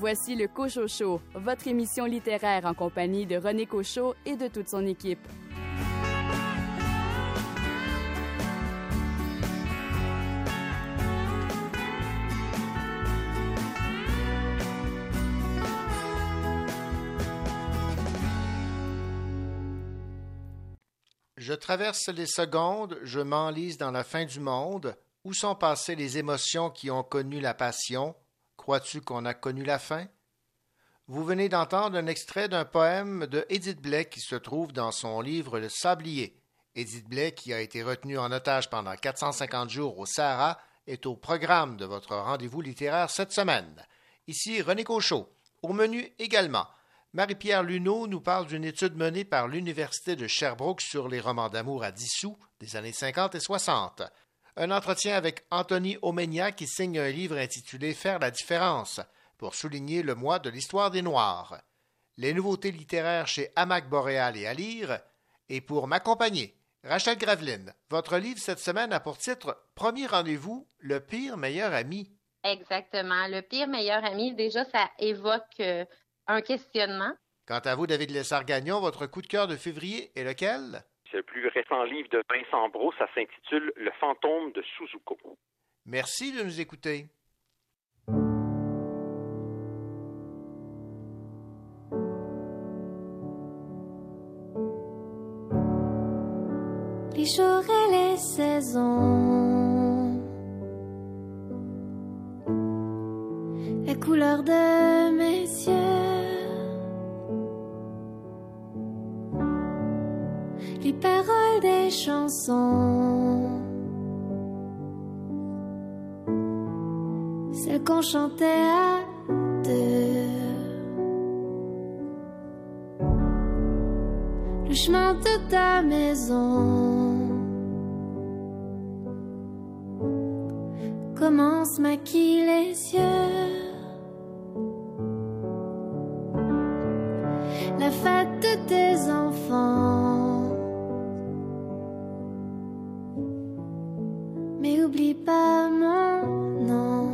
Voici le Cochot Show, votre émission littéraire en compagnie de René Cochot et de toute son équipe. Je traverse les secondes, je m'enlise dans la fin du monde. Où sont passées les émotions qui ont connu la passion? Crois-tu qu'on a connu la fin? Vous venez d'entendre un extrait d'un poème de Édith Blais qui se trouve dans son livre Le Sablier. Édith Blais, qui a été retenue en otage pendant 450 jours au Sahara, est au programme de votre rendez-vous littéraire cette semaine. Ici René Cochot. Au menu également, Marie-Pierre Luneau nous parle d'une étude menée par l'Université de Sherbrooke sur les romans d'amour à dissous des années 50 et 60. Un entretien avec Anthony Omenia qui signe un livre intitulé Faire la différence pour souligner le mois de l'histoire des Noirs. Les nouveautés littéraires chez Hamac Boréal et à lire. Et pour m'accompagner, Rachel Graveline, votre livre cette semaine a pour titre Premier rendez-vous, le pire meilleur ami. Exactement. Le pire meilleur ami, déjà, ça évoque euh, un questionnement. Quant à vous, David Lessard-Gagnon, votre coup de cœur de février est lequel? C'est le plus récent livre de Vincent Brault. Ça s'intitule Le fantôme de Suzuko. Merci de nous écouter. Les jours et les saisons, la couleur de mes yeux, paroles des chansons, celles qu'on chantait à deux. Le chemin de ta maison commence maquille les yeux. Pas mon nom.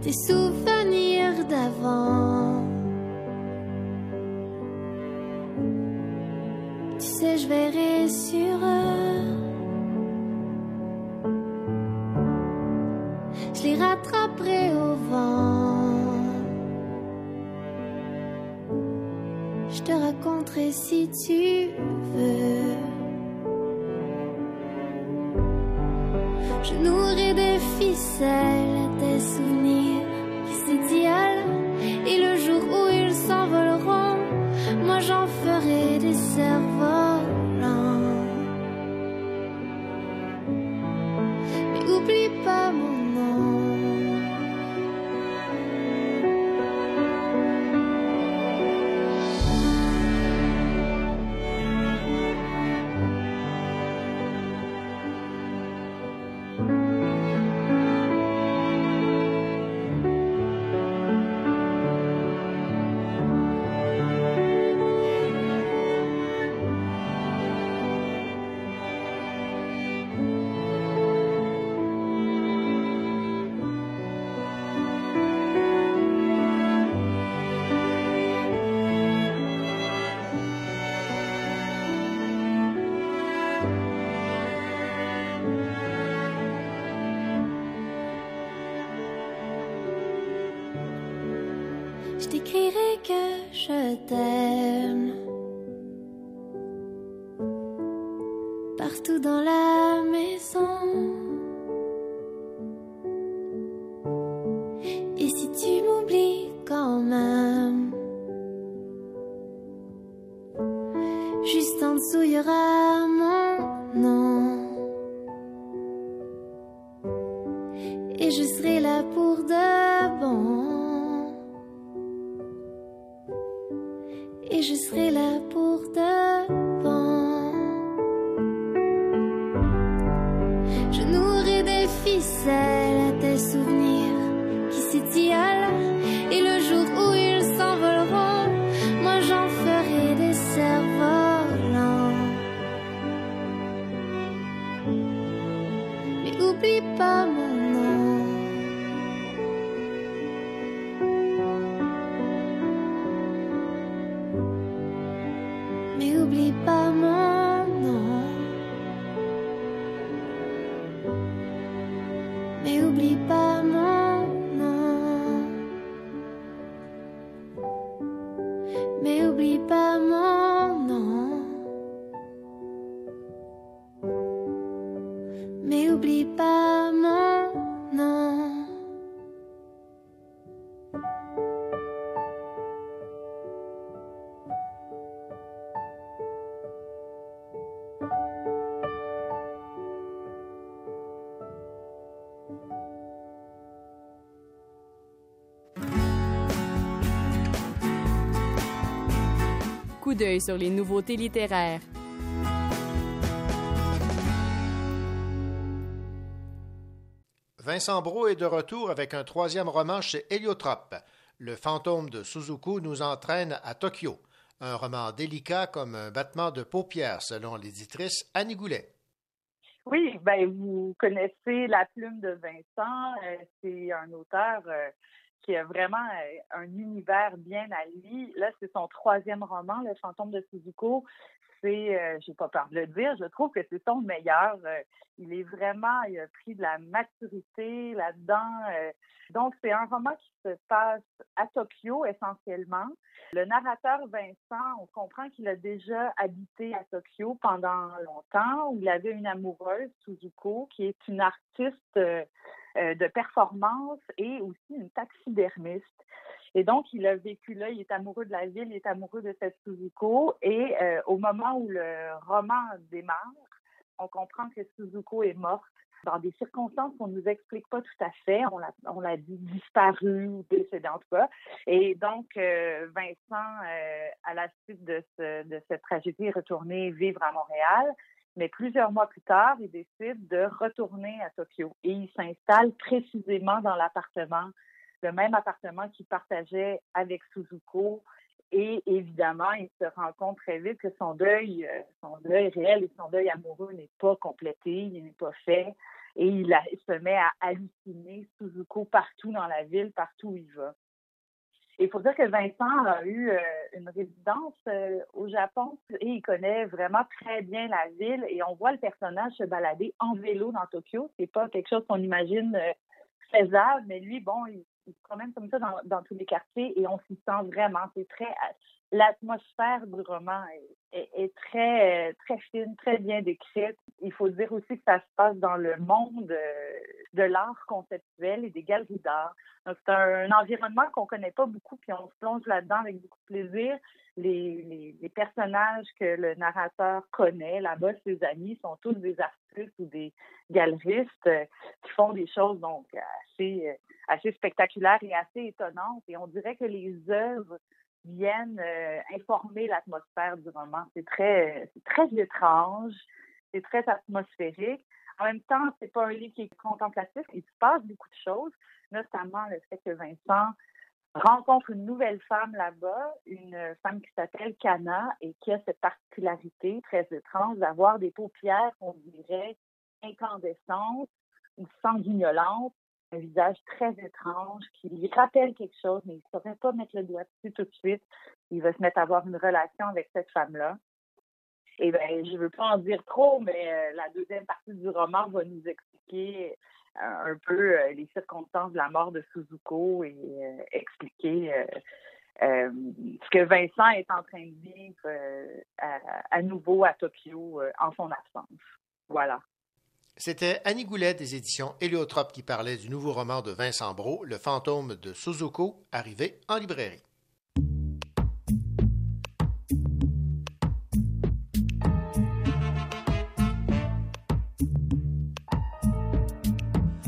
Tes souvenirs d'avant. Tu sais, je verrai si tu veux. Je nourris des ficelles je t'aime. Coup d'œil sur les nouveautés littéraires. Vincent Brault est de retour avec un troisième roman chez Héliotrope. Le fantôme de Suzuku nous entraîne à Tokyo. Un roman délicat comme un battement de paupières, selon l'éditrice Annie Goulet. Oui, ben vous connaissez La plume de Vincent. Euh, c'est un auteur euh, qui a vraiment euh, un univers bien à lui. Là, c'est son troisième roman, Le fantôme de Suzuko. C'est, euh, j'ai pas peur de le dire, je trouve que c'est son meilleur. Euh, il est vraiment, il a pris de la maturité là-dedans. euh. donc, c'est un roman qui se passe à Tokyo essentiellement. Le narrateur Vincent, on comprend qu'il a déjà habité à Tokyo pendant longtemps, où il avait une amoureuse, Suzuko, qui est une artiste euh, de performance et aussi une taxidermiste. Et donc, il a vécu là, il est amoureux de la ville, il est amoureux de cette Suzuko. Et euh, au moment où le roman démarre, on comprend que Suzuko est morte dans des circonstances qu'on ne nous explique pas tout à fait. On l'a, on l'a dit disparue ou décédée en tout cas. Et donc, euh, Vincent, à la suite de, ce, de cette tragédie, est retourné vivre à Montréal. Mais plusieurs mois plus tard, il décide de retourner à Tokyo et il s'installe précisément dans l'appartement, le même appartement qu'il partageait avec Suzuko. Et évidemment, il se rend compte très vite que son deuil, euh, son deuil réel et son deuil amoureux n'est pas complété, il n'est pas fait. Et il, il se met à halluciner Suzuko partout dans la ville, partout où il va. Il faut dire que Vincent a eu euh, une résidence euh, au Japon et il connaît vraiment très bien la ville et on voit le personnage se balader en vélo dans Tokyo. C'est pas quelque chose qu'on imagine euh, faisable, mais lui, bon, il, se promène comme ça dans, dans tous les quartiers et on s'y sent vraiment. C'est très l'atmosphère du roman est, très euh, très fine, très bien décrite. Il faut dire aussi que ça se passe dans le monde euh, de l'art conceptuel et des galeries d'art. Donc c'est un, environnement qu'on connaît pas beaucoup, puis on se plonge là-dedans avec beaucoup de plaisir. Les, les, personnages que le narrateur connaît là-bas, ses amis, sont tous des artistes ou des galeristes euh, qui font des choses donc assez assez spectaculaires et assez étonnantes. Et on dirait que les œuvres viennent euh, informer l'atmosphère du roman. C'est très, très étrange, c'est très atmosphérique. En même temps, c'est pas un livre qui est contemplatif. Il se passe beaucoup de choses, notamment le fait que Vincent rencontre une nouvelle femme là-bas, une femme qui s'appelle Kana et qui a cette particularité très étrange d'avoir des paupières, on dirait, incandescentes ou sanguinolentes, un visage très étrange qui lui rappelle quelque chose, mais il ne saurait pas mettre le doigt dessus tout de suite. Il va se mettre à avoir une relation avec cette femme-là. Et ben, je veux pas en dire trop, mais euh, la deuxième partie du roman va nous expliquer euh, un peu euh, les circonstances de la mort de Suzuko et expliquer ce que Vincent est en train de vivre à, nouveau à Tokyo en son absence. Voilà. C'était Annie Goulet des éditions Héliotrope qui parlait du nouveau roman de Vincent Brault, Le fantôme de Suzuko, arrivé en librairie.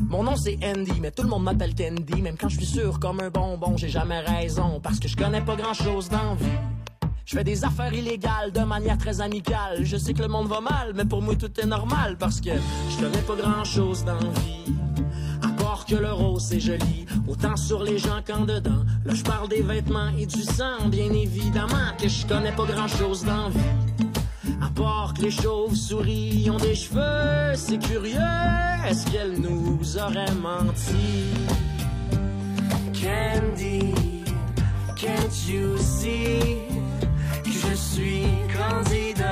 Mon nom c'est Andy, mais tout le monde m'appelle Candy. Même quand je suis sûr comme un bonbon, j'ai jamais raison. Parce que je connais pas grand chose dans vie. Je fais des affaires illégales de manière très amicale. Je sais que le monde va mal, mais pour moi tout est normal. Parce que je connais pas grand chose dans vie. À part que le rose c'est joli, autant sur les gens qu'en dedans. Là je parle des vêtements et du sang, bien évidemment que je connais pas grand chose dans vie. À part que les chauves-souris ont des cheveux, c'est curieux, est-ce qu'elles nous auraient menti? Candy, can't you see? Je suis candide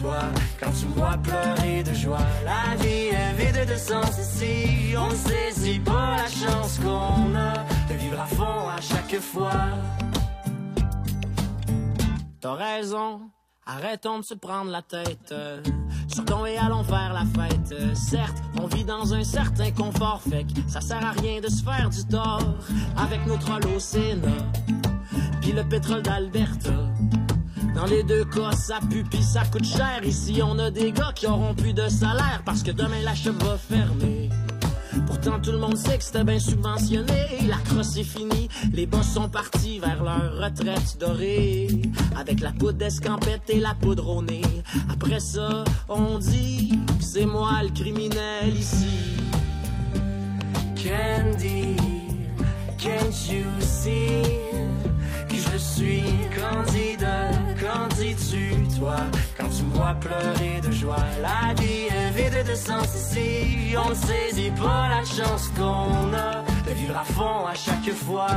toi quand tu vois pleurer de joie? La vie est vide de sens ici, on ne saisit pas la chance qu'on a de vivre à fond à chaque fois. T'as raison, arrêtons de se prendre la tête. Sortons et allons faire la fête. certes, on vit dans un certain confort, fait que ça sert à rien de se faire du tort avec au Sénat. Puis le pétrole d'Alberta. Dans les deux cas, ça pue ça coûte cher. Ici, on a des gars qui auront plus de salaire parce que demain la cheveux va fermer. Pourtant, tout le monde sait que c'était bien subventionné. La crosse est finie, les boss sont partis vers leur retraite dorée. Avec la poudre d'escampette et la poudre au. Après ça, on dit que c'est moi le criminel ici. Candy, can't you see? Suis candidat? Qu'en dis-tu, toi, quand tu me vois pleurer de joie? La vie est vide de sens ici. On ne saisit pas la chance qu'on a de vivre à fond à chaque fois.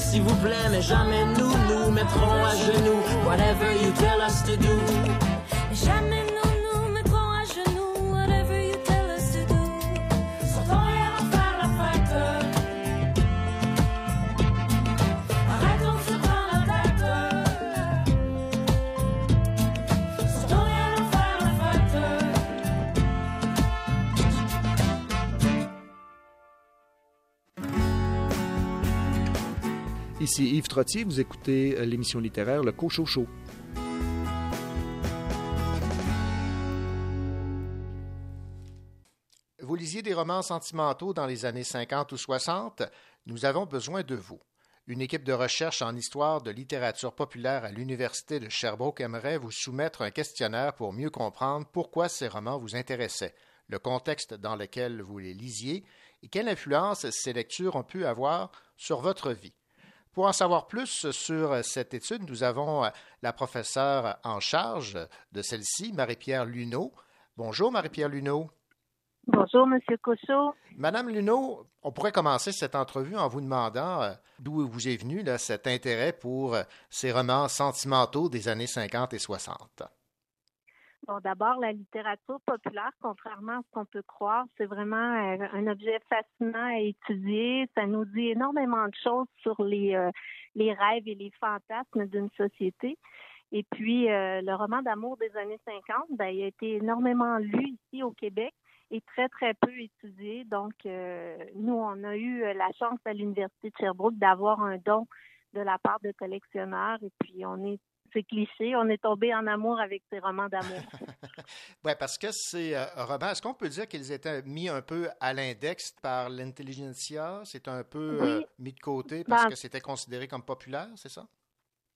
S'il vous plaît Mais jamais Vous écoutez euh, l'émission littéraire Le Cochot Show. Vous lisiez des romans sentimentaux dans les années 50 ou 60? Nous avons besoin de vous. Une équipe de recherche en histoire de littérature populaire à l'Université de Sherbrooke aimerait vous soumettre un questionnaire pour mieux comprendre pourquoi ces romans vous intéressaient, le contexte dans lequel vous les lisiez et quelle influence ces lectures ont pu avoir sur votre vie. Pour en savoir plus sur cette étude, nous avons la professeure en charge de celle-ci, Marie-Pierre Luneau. Bonjour, Marie-Pierre Luneau. Bonjour, Monsieur Cochot. Madame Luneau, on pourrait commencer cette entrevue en vous demandant euh, d'où vous est venu là, cet intérêt pour euh, ces romans sentimentaux des années 50 et 60. D'abord, la littérature populaire, contrairement à ce qu'on peut croire, c'est vraiment euh, un objet fascinant à étudier. Ça nous dit énormément de choses sur les, euh, les rêves et les fantasmes d'une société. Et puis, euh, le roman d'amour des années 50, ben, il a été énormément lu ici au Québec et très, très peu étudié. Donc, nous, on a eu la chance à l'Université de Sherbrooke d'avoir un don de la part de collectionneurs. Et puis, on est c'est cliché, on est tombé en amour avec ces romans d'amour. oui, parce que ces euh, romans, est-ce qu'on peut dire qu'ils étaient mis un peu à l'index par l'intelligentsia? C'est un peu Oui. euh, mis de côté parce Ben- que c'était considéré comme populaire, c'est ça?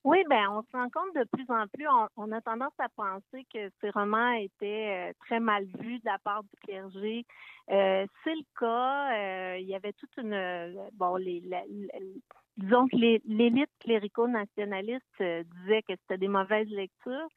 Oui, ben on se rend compte de plus en plus, on, on a tendance à penser que ces romans étaient euh, très mal vus de la part du clergé. C'est le cas. il y avait toute une bon les la- la- disons que l'élite clérico-nationaliste euh, disait que c'était des mauvaises lectures.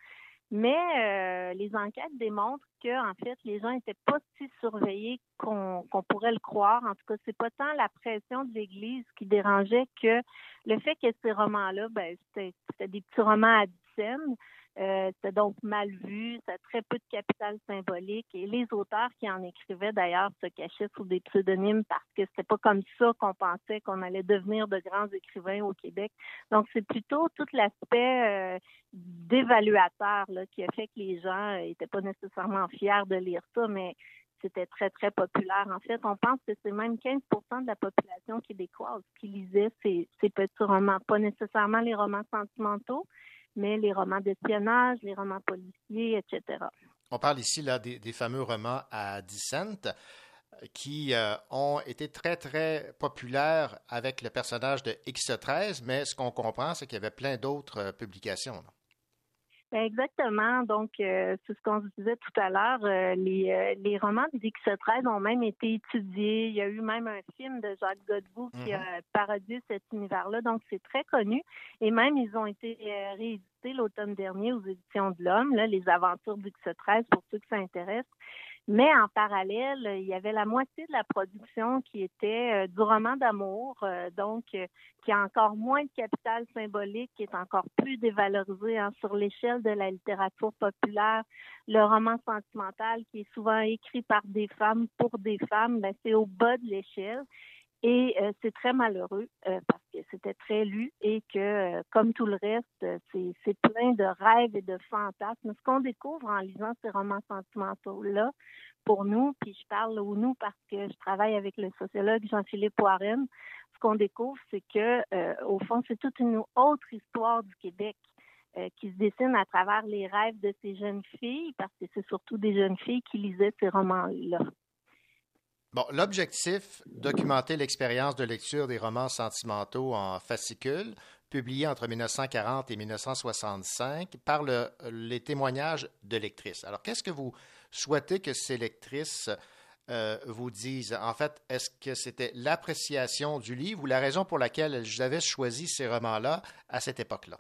Mais euh, les enquêtes démontrent que en fait les gens n'étaient pas si surveillés qu'on pourrait le croire. En tout cas, c'est pas tant la pression de l'Église qui dérangeait que le fait que ces romans-là, ben, c'était des petits romans à dix scènes. Euh, c'était donc mal vu, ça a très peu de capital symbolique et les auteurs qui en écrivaient d'ailleurs se cachaient sous des pseudonymes parce que c'était pas comme ça qu'on pensait qu'on allait devenir de grands écrivains au Québec. Donc c'est plutôt tout l'aspect euh, d'évaluateur là, qui a fait que les gens étaient pas nécessairement fiers de lire ça, mais c'était très, très populaire. En fait, on pense que c'est même 15% de la population québécoise qui lisait ces petits romans, pas nécessairement les romans sentimentaux, mais les romans d'espionnage, les romans policiers, etc. On parle ici là, des, fameux romans à 10 cents qui euh, ont été très, très populaires avec le personnage de X13, mais ce qu'on comprend, c'est qu'il y avait plein d'autres euh, publications. Exactement. Donc, euh, c'est ce qu'on disait tout à l'heure. les, les romans d'X13 ont même été étudiés. Il y a eu même un film de Jacques Godbout qui a mm-hmm. parodié cet univers-là. Donc, c'est très connu. Et même, ils ont été réédités l'automne dernier aux éditions de l'Homme, les aventures d'X13, pour ceux que ça intéresse. Mais en parallèle, il y avait la moitié de la production qui était euh, du roman d'amour, euh, donc euh, qui a encore moins de capital symbolique, qui est encore plus dévalorisé hein, sur l'échelle de la littérature populaire. Le roman sentimental, qui est souvent écrit par des femmes pour des femmes, ben, c'est au bas de l'échelle. Et euh, c'est très malheureux euh, parce que c'était très lu et que, euh, comme tout le reste, c'est plein de rêves et de fantasmes. Ce qu'on découvre en lisant ces romans sentimentaux-là, pour nous, puis je parle au nous parce que je travaille avec le sociologue Jean-Philippe Warren, ce qu'on découvre, c'est que, au fond, c'est toute une autre histoire du Québec qui se dessine à travers les rêves de ces jeunes filles, parce que c'est surtout des jeunes filles qui lisaient ces romans-là. Bon, l'objectif, documenter l'expérience de lecture des romans sentimentaux en fascicules, publiés entre 1940 et 1965, par les témoignages de lectrices. Alors, qu'est-ce que vous souhaitez que ces lectrices euh, vous disent? En fait, est-ce que c'était l'appréciation du livre ou la raison pour laquelle elles avaient choisi ces romans-là à cette époque-là?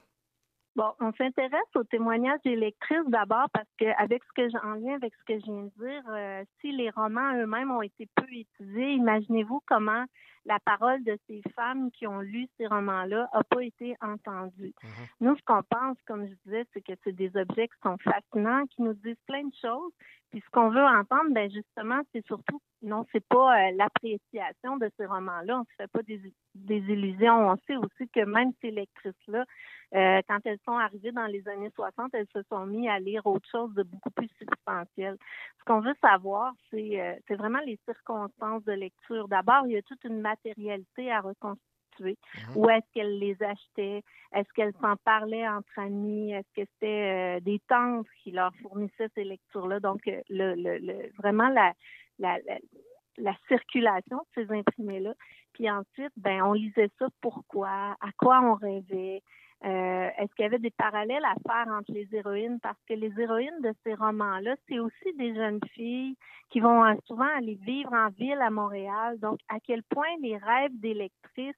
Bon, on s'intéresse aux témoignages des lectrices d'abord parce que avec ce que j'en viens avec ce que je viens de dire, euh, si les romans eux-mêmes ont été peu étudiés, imaginez-vous comment la parole de ces femmes qui ont lu ces romans-là n'a pas été entendue. Mm-hmm. Nous, ce qu'on pense, comme je disais, c'est que c'est des objets qui sont fascinants, qui nous disent plein de choses. Puis ce qu'on veut entendre, ben justement, c'est surtout non, c'est pas euh, l'appréciation de ces romans-là. On ne se fait pas des, des, illusions. On sait aussi que même ces lectrices-là, euh, quand elles sont arrivées dans les années 60, elles se sont mises à lire autre chose de beaucoup plus substantiel. Ce qu'on veut savoir, c'est euh, c'est vraiment les circonstances de lecture. D'abord, il y a toute une matérialité à reconstruire Mhm. Où est-ce qu'elles les achetaient? Est-ce qu'elles s'en parlaient entre amis? Est-ce que c'était euh, des tantes qui leur fournissaient ces lectures-là? Donc, le, le, vraiment la, la, la, circulation de ces imprimés-là. Puis ensuite, ben, on lisait ça pourquoi, à quoi on rêvait? Euh, est-ce qu'il y avait des parallèles à faire entre les héroïnes? Parce que les héroïnes de ces romans-là, c'est aussi des jeunes filles qui vont souvent aller vivre en ville à Montréal. Donc, à quel point les rêves des lectrices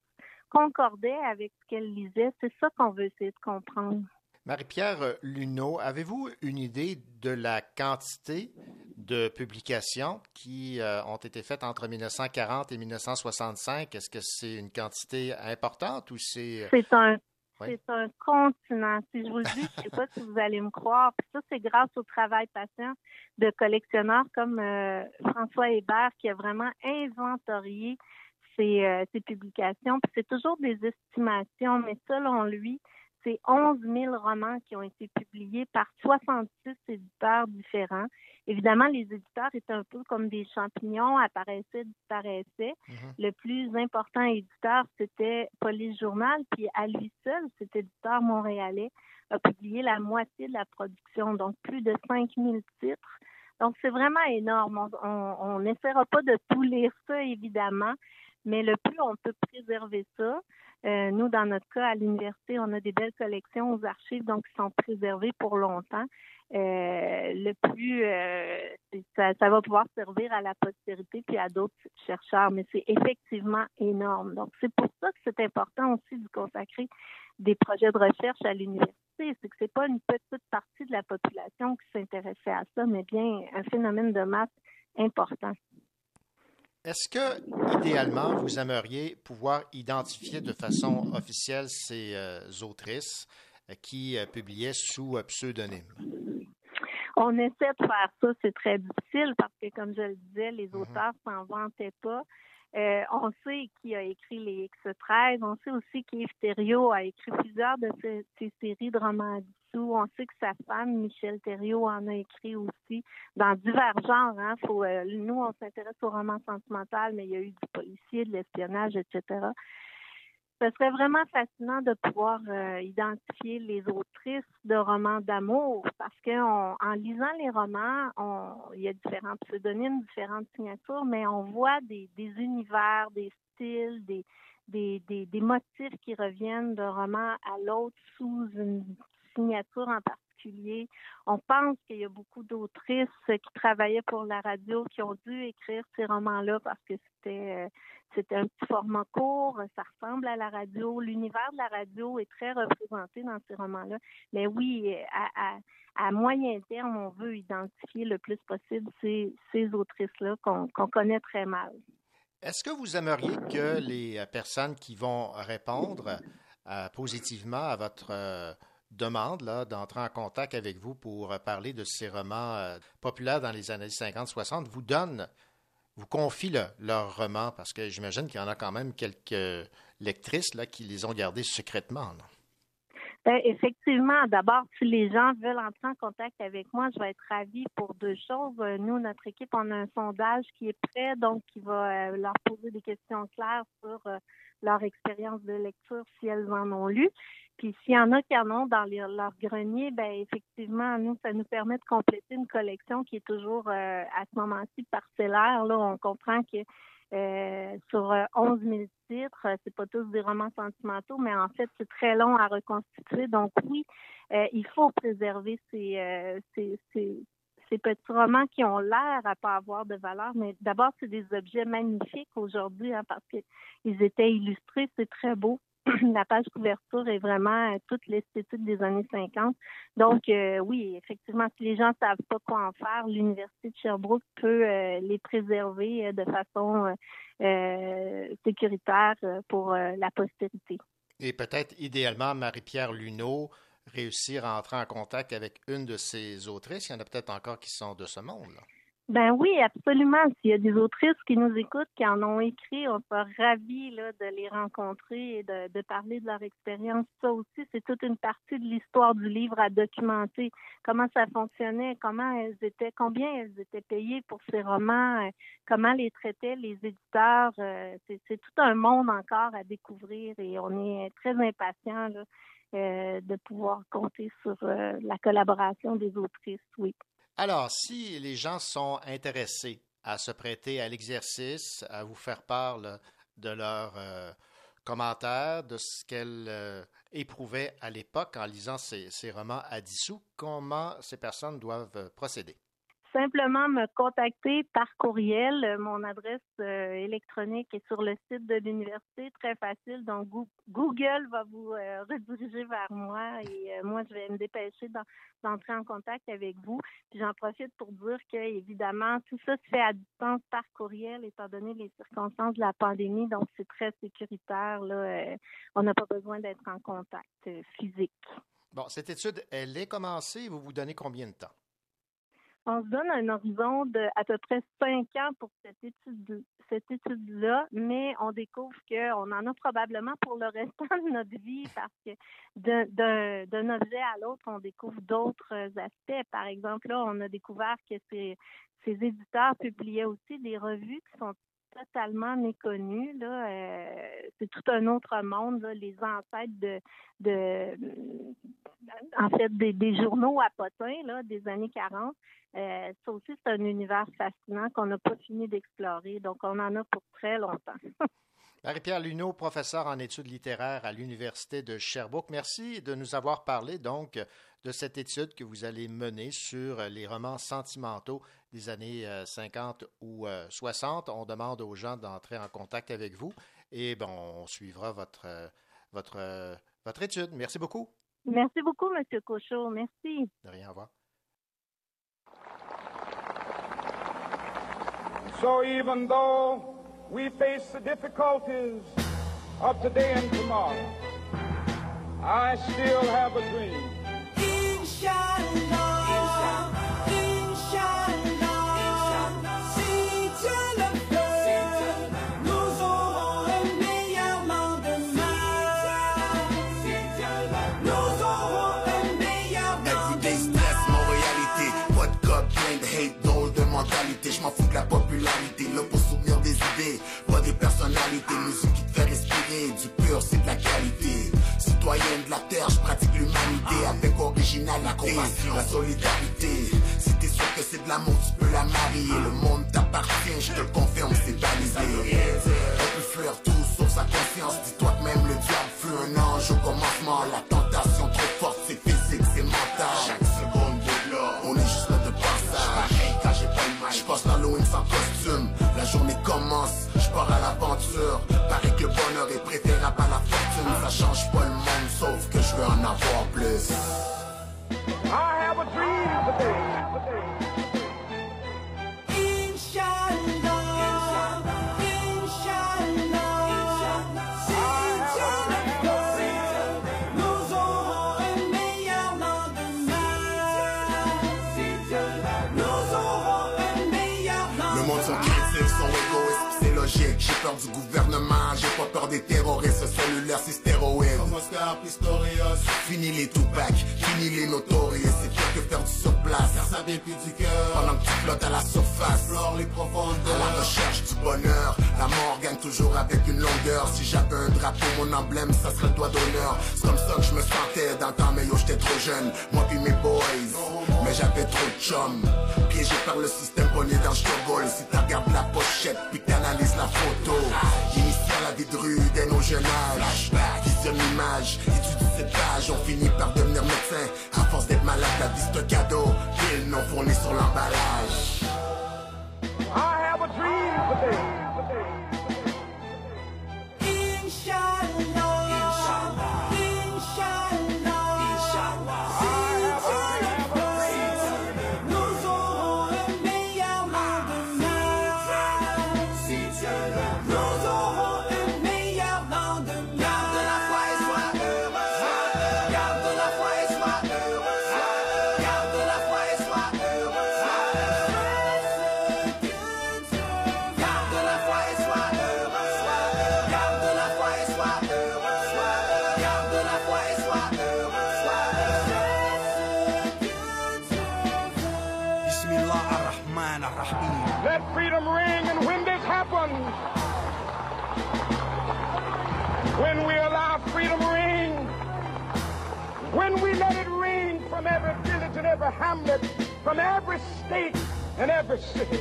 concordait avec ce qu'elle lisait. C'est ça qu'on veut essayer de comprendre. Marie-Pierre Luneau, avez-vous une idée de la quantité de publications qui euh, ont été faites entre 1940 et 1965? Est-ce que c'est une quantité importante ou c'est... Euh, c'est un, c'est un continent. Si je vous le dis, je ne sais pas si vous allez me croire. Puis ça, c'est grâce au travail patient de collectionneurs comme euh, François Hébert qui a vraiment inventorié ces, ces publications. c'est toujours des estimations, mais selon lui, c'est 11 000 romans qui ont été publiés par 66 éditeurs différents. Évidemment, les éditeurs étaient un peu comme des champignons, apparaissaient, disparaissaient. Mm-hmm. Le plus important éditeur, c'était Police Journal, puis à lui seul, cet éditeur montréalais a publié la moitié de la production, donc plus de 5 000 titres. Donc, c'est vraiment énorme. On n'essaiera pas de tout lire ça, évidemment, mais le plus on peut préserver ça, euh, nous, dans notre cas, à l'université, on a des belles collections aux archives, donc qui sont préservées pour longtemps. Euh, le plus, euh, ça, ça, va pouvoir servir à la postérité puis à d'autres chercheurs, mais c'est effectivement énorme. Donc, c'est pour ça que c'est important aussi de consacrer des projets de recherche à l'université. C'est que c'est pas une petite partie de la population qui s'intéressait à ça, mais bien un phénomène de masse important. Est-ce que, idéalement, vous aimeriez pouvoir identifier de façon officielle ces euh, autrices euh, qui euh, publiaient sous pseudonyme? On essaie de faire ça, c'est très difficile parce que, comme je le disais, les mhm. auteurs s'en vantaient pas. on sait qui a écrit les X13. On sait aussi qu'Yves Thériault a écrit plusieurs de ces, séries de romans on sait que sa femme, Michel Thériault, en a écrit aussi dans divers genres. Hein. Euh, nous, on s'intéresse au roman sentimental, mais il y a eu du policier, de l'espionnage, etc. ce serait vraiment fascinant de pouvoir euh, identifier les autrices de romans d'amour parce que en lisant les romans, il y a différents pseudonymes, différentes signatures, mais on voit des, univers, des styles, des motifs qui reviennent d'un roman à l'autre sous une signature en particulier. On pense qu'il y a beaucoup d'autrices qui travaillaient pour la radio qui ont dû écrire ces romans-là parce que c'était euh, c'était un petit format court, ça ressemble à la radio. L'univers de la radio est très représenté dans ces romans-là. Mais oui, à, moyen terme, on veut identifier le plus possible ces, ces autrices-là qu'on connaît très mal. Est-ce que vous aimeriez que les personnes qui vont répondre euh, positivement à votre euh, demande d'entrer en contact avec vous pour parler de ces romans euh, populaires dans les années 50-60 vous donnent vous confient leurs romans parce que j'imagine qu'il y en a quand même quelques lectrices là, qui les ont gardés secrètement. Ben, effectivement, d'abord, si les gens veulent entrer en contact avec moi, je vais être ravie pour deux choses. Euh, nous, notre équipe, on a un sondage qui est prêt, donc qui va euh, leur poser des questions claires sur euh, leur expérience de lecture si elles en ont lu. Puis s'il y en a qui en ont dans leur grenier, ben effectivement, nous, ça nous permet de compléter une collection qui est toujours euh, à ce moment-ci parcellaire. Là, on comprend que euh, sur 11 000 titres, euh, c'est pas tous des romans sentimentaux, mais en fait, c'est très long à reconstituer. Donc oui, il faut préserver ces, ces, ces, ces petits romans qui ont l'air à pas avoir de valeur, mais d'abord, c'est des objets magnifiques aujourd'hui hein, parce qu'ils étaient illustrés, c'est très beau. la page couverture est vraiment euh, toute l'esthétique des années 50. Donc, euh, oui, effectivement, si les gens ne savent pas quoi en faire, l'Université de Sherbrooke peut euh, les préserver de façon sécuritaire pour la postérité. Et peut-être, idéalement, Marie-Pierre Luneau, réussir à entrer en contact avec une de ces autrices. Il y en a peut-être encore qui sont de ce monde. Là. Ben oui, absolument. S'il y a des autrices qui nous écoutent, qui en ont écrit, on sera ravis là, de les rencontrer et de, de parler de leur expérience. Ça aussi, c'est toute une partie de l'histoire du livre à documenter. Comment ça fonctionnait, comment elles étaient, combien elles étaient payées pour ces romans, euh, comment les traitaient les éditeurs. Euh, c'est tout un monde encore à découvrir et on est très impatients euh, de pouvoir compter sur la collaboration des autrices, oui. Alors, si les gens sont intéressés à se prêter à l'exercice, à vous faire part de leurs euh, commentaires, de ce qu'elles euh, éprouvaient à l'époque en lisant ces, ces romans à dissous, comment ces personnes doivent procéder? Simplement me contacter par courriel. Euh, mon adresse euh, électronique est sur le site de l'université, très facile. Donc, Google va vous euh, rediriger vers moi et moi, je vais me dépêcher d'entrer en contact avec vous. Puis j'en profite pour dire que, évidemment, tout ça se fait à distance par courriel, étant donné les circonstances de la pandémie. Donc, c'est très sécuritaire. Là, on n'a pas besoin d'être en contact physique. Bon, cette étude, elle est commencée. Vous vous donnez combien de temps? On se donne un horizon de à peu près cinq ans pour cette étude cette étude-là, mais on découvre qu'on en a probablement pour le restant de notre vie parce que d'un objet à l'autre, on découvre d'autres aspects. Par exemple, là, on a découvert que ces, ces éditeurs publiaient aussi des revues qui sont totalement méconnu. Là, euh, c'est tout un autre monde. les ancêtres de, en fait, des, journaux à potins là, des années 40. Euh, ça aussi, c'est un univers fascinant qu'on n'a pas fini d'explorer. Donc, on en a pour très longtemps. Marie-Pierre Luneau, professeur en études littéraires à l'Université de Sherbrooke, merci de nous avoir parlé donc de cette étude que vous allez mener sur les romans sentimentaux des années 50 euh, ou 60. Euh, on demande aux gens d'entrer en contact avec vous et bon, on suivra votre, euh, votre, votre étude. Merci beaucoup. Merci beaucoup, M. Cochot. Merci. De rien, au revoir. So even though we face the difficulties of today and tomorrow, I still have a dream. Inshallah. je m'en fous de la popularité, élevé. Loin des personnalités, musique qui te fait respirer. Du pur, c'est de la qualité. Citoyenne de la terre, je pratique l'humanité. Avec original, la compassion, la solidarité. Si t'es sûr que c'est de l'amour, tu peux la marier. Le monde t'appartient, je te le confirme, c'est balisé. On peut tout sauf sa conscience. Dis-toi que même le diable fut un ange au commencement. La tentation trop forte, c'est journée commence, je pars à l'aventure. Paraît que le bonheur est préférable à la fortune. Ça change pas le monde, sauf que je veux en avoir plus. I have a dream. Peur des terroristes cellulaires, c'est stéroïdes. Comme Oscar Pistorius. Fini les Tupac, fini les notorious. C'est pire que faire du surplace. Car ça vient plus du cœur. Pendant que tu flottes à la surface. Explore les profondeurs. À la recherche du bonheur. La mort gagne toujours avec une longueur. Si j'avais un drapeau, mon emblème, ça serait le doigt d'honneur. C'est comme ça que je me sentais dans le temps, mais yo, j'étais trop jeune. Moi puis mes boys. Mais j'avais trop de chum. Piégé par le système, pogné dans le. Si t'as regardes la pochette, puis t'analyses la photo. La vie de rue dès nos jeunes âges. Visionne l'image, étudie cette page. On finit par devenir médecin. À force d'être malade, la vie c'est cadeau. Pile non fourni sur l'emballage. I have a dream today. And every city,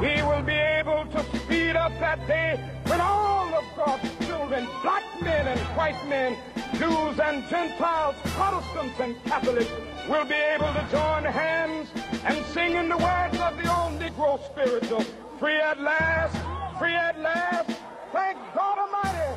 we will be able to speed up that day when all of God's children, black men and white men, Jews and Gentiles, Protestants and Catholics, will be able to join hands and sing in the words of the old Negro spiritual, free at last, free at last, thank God Almighty,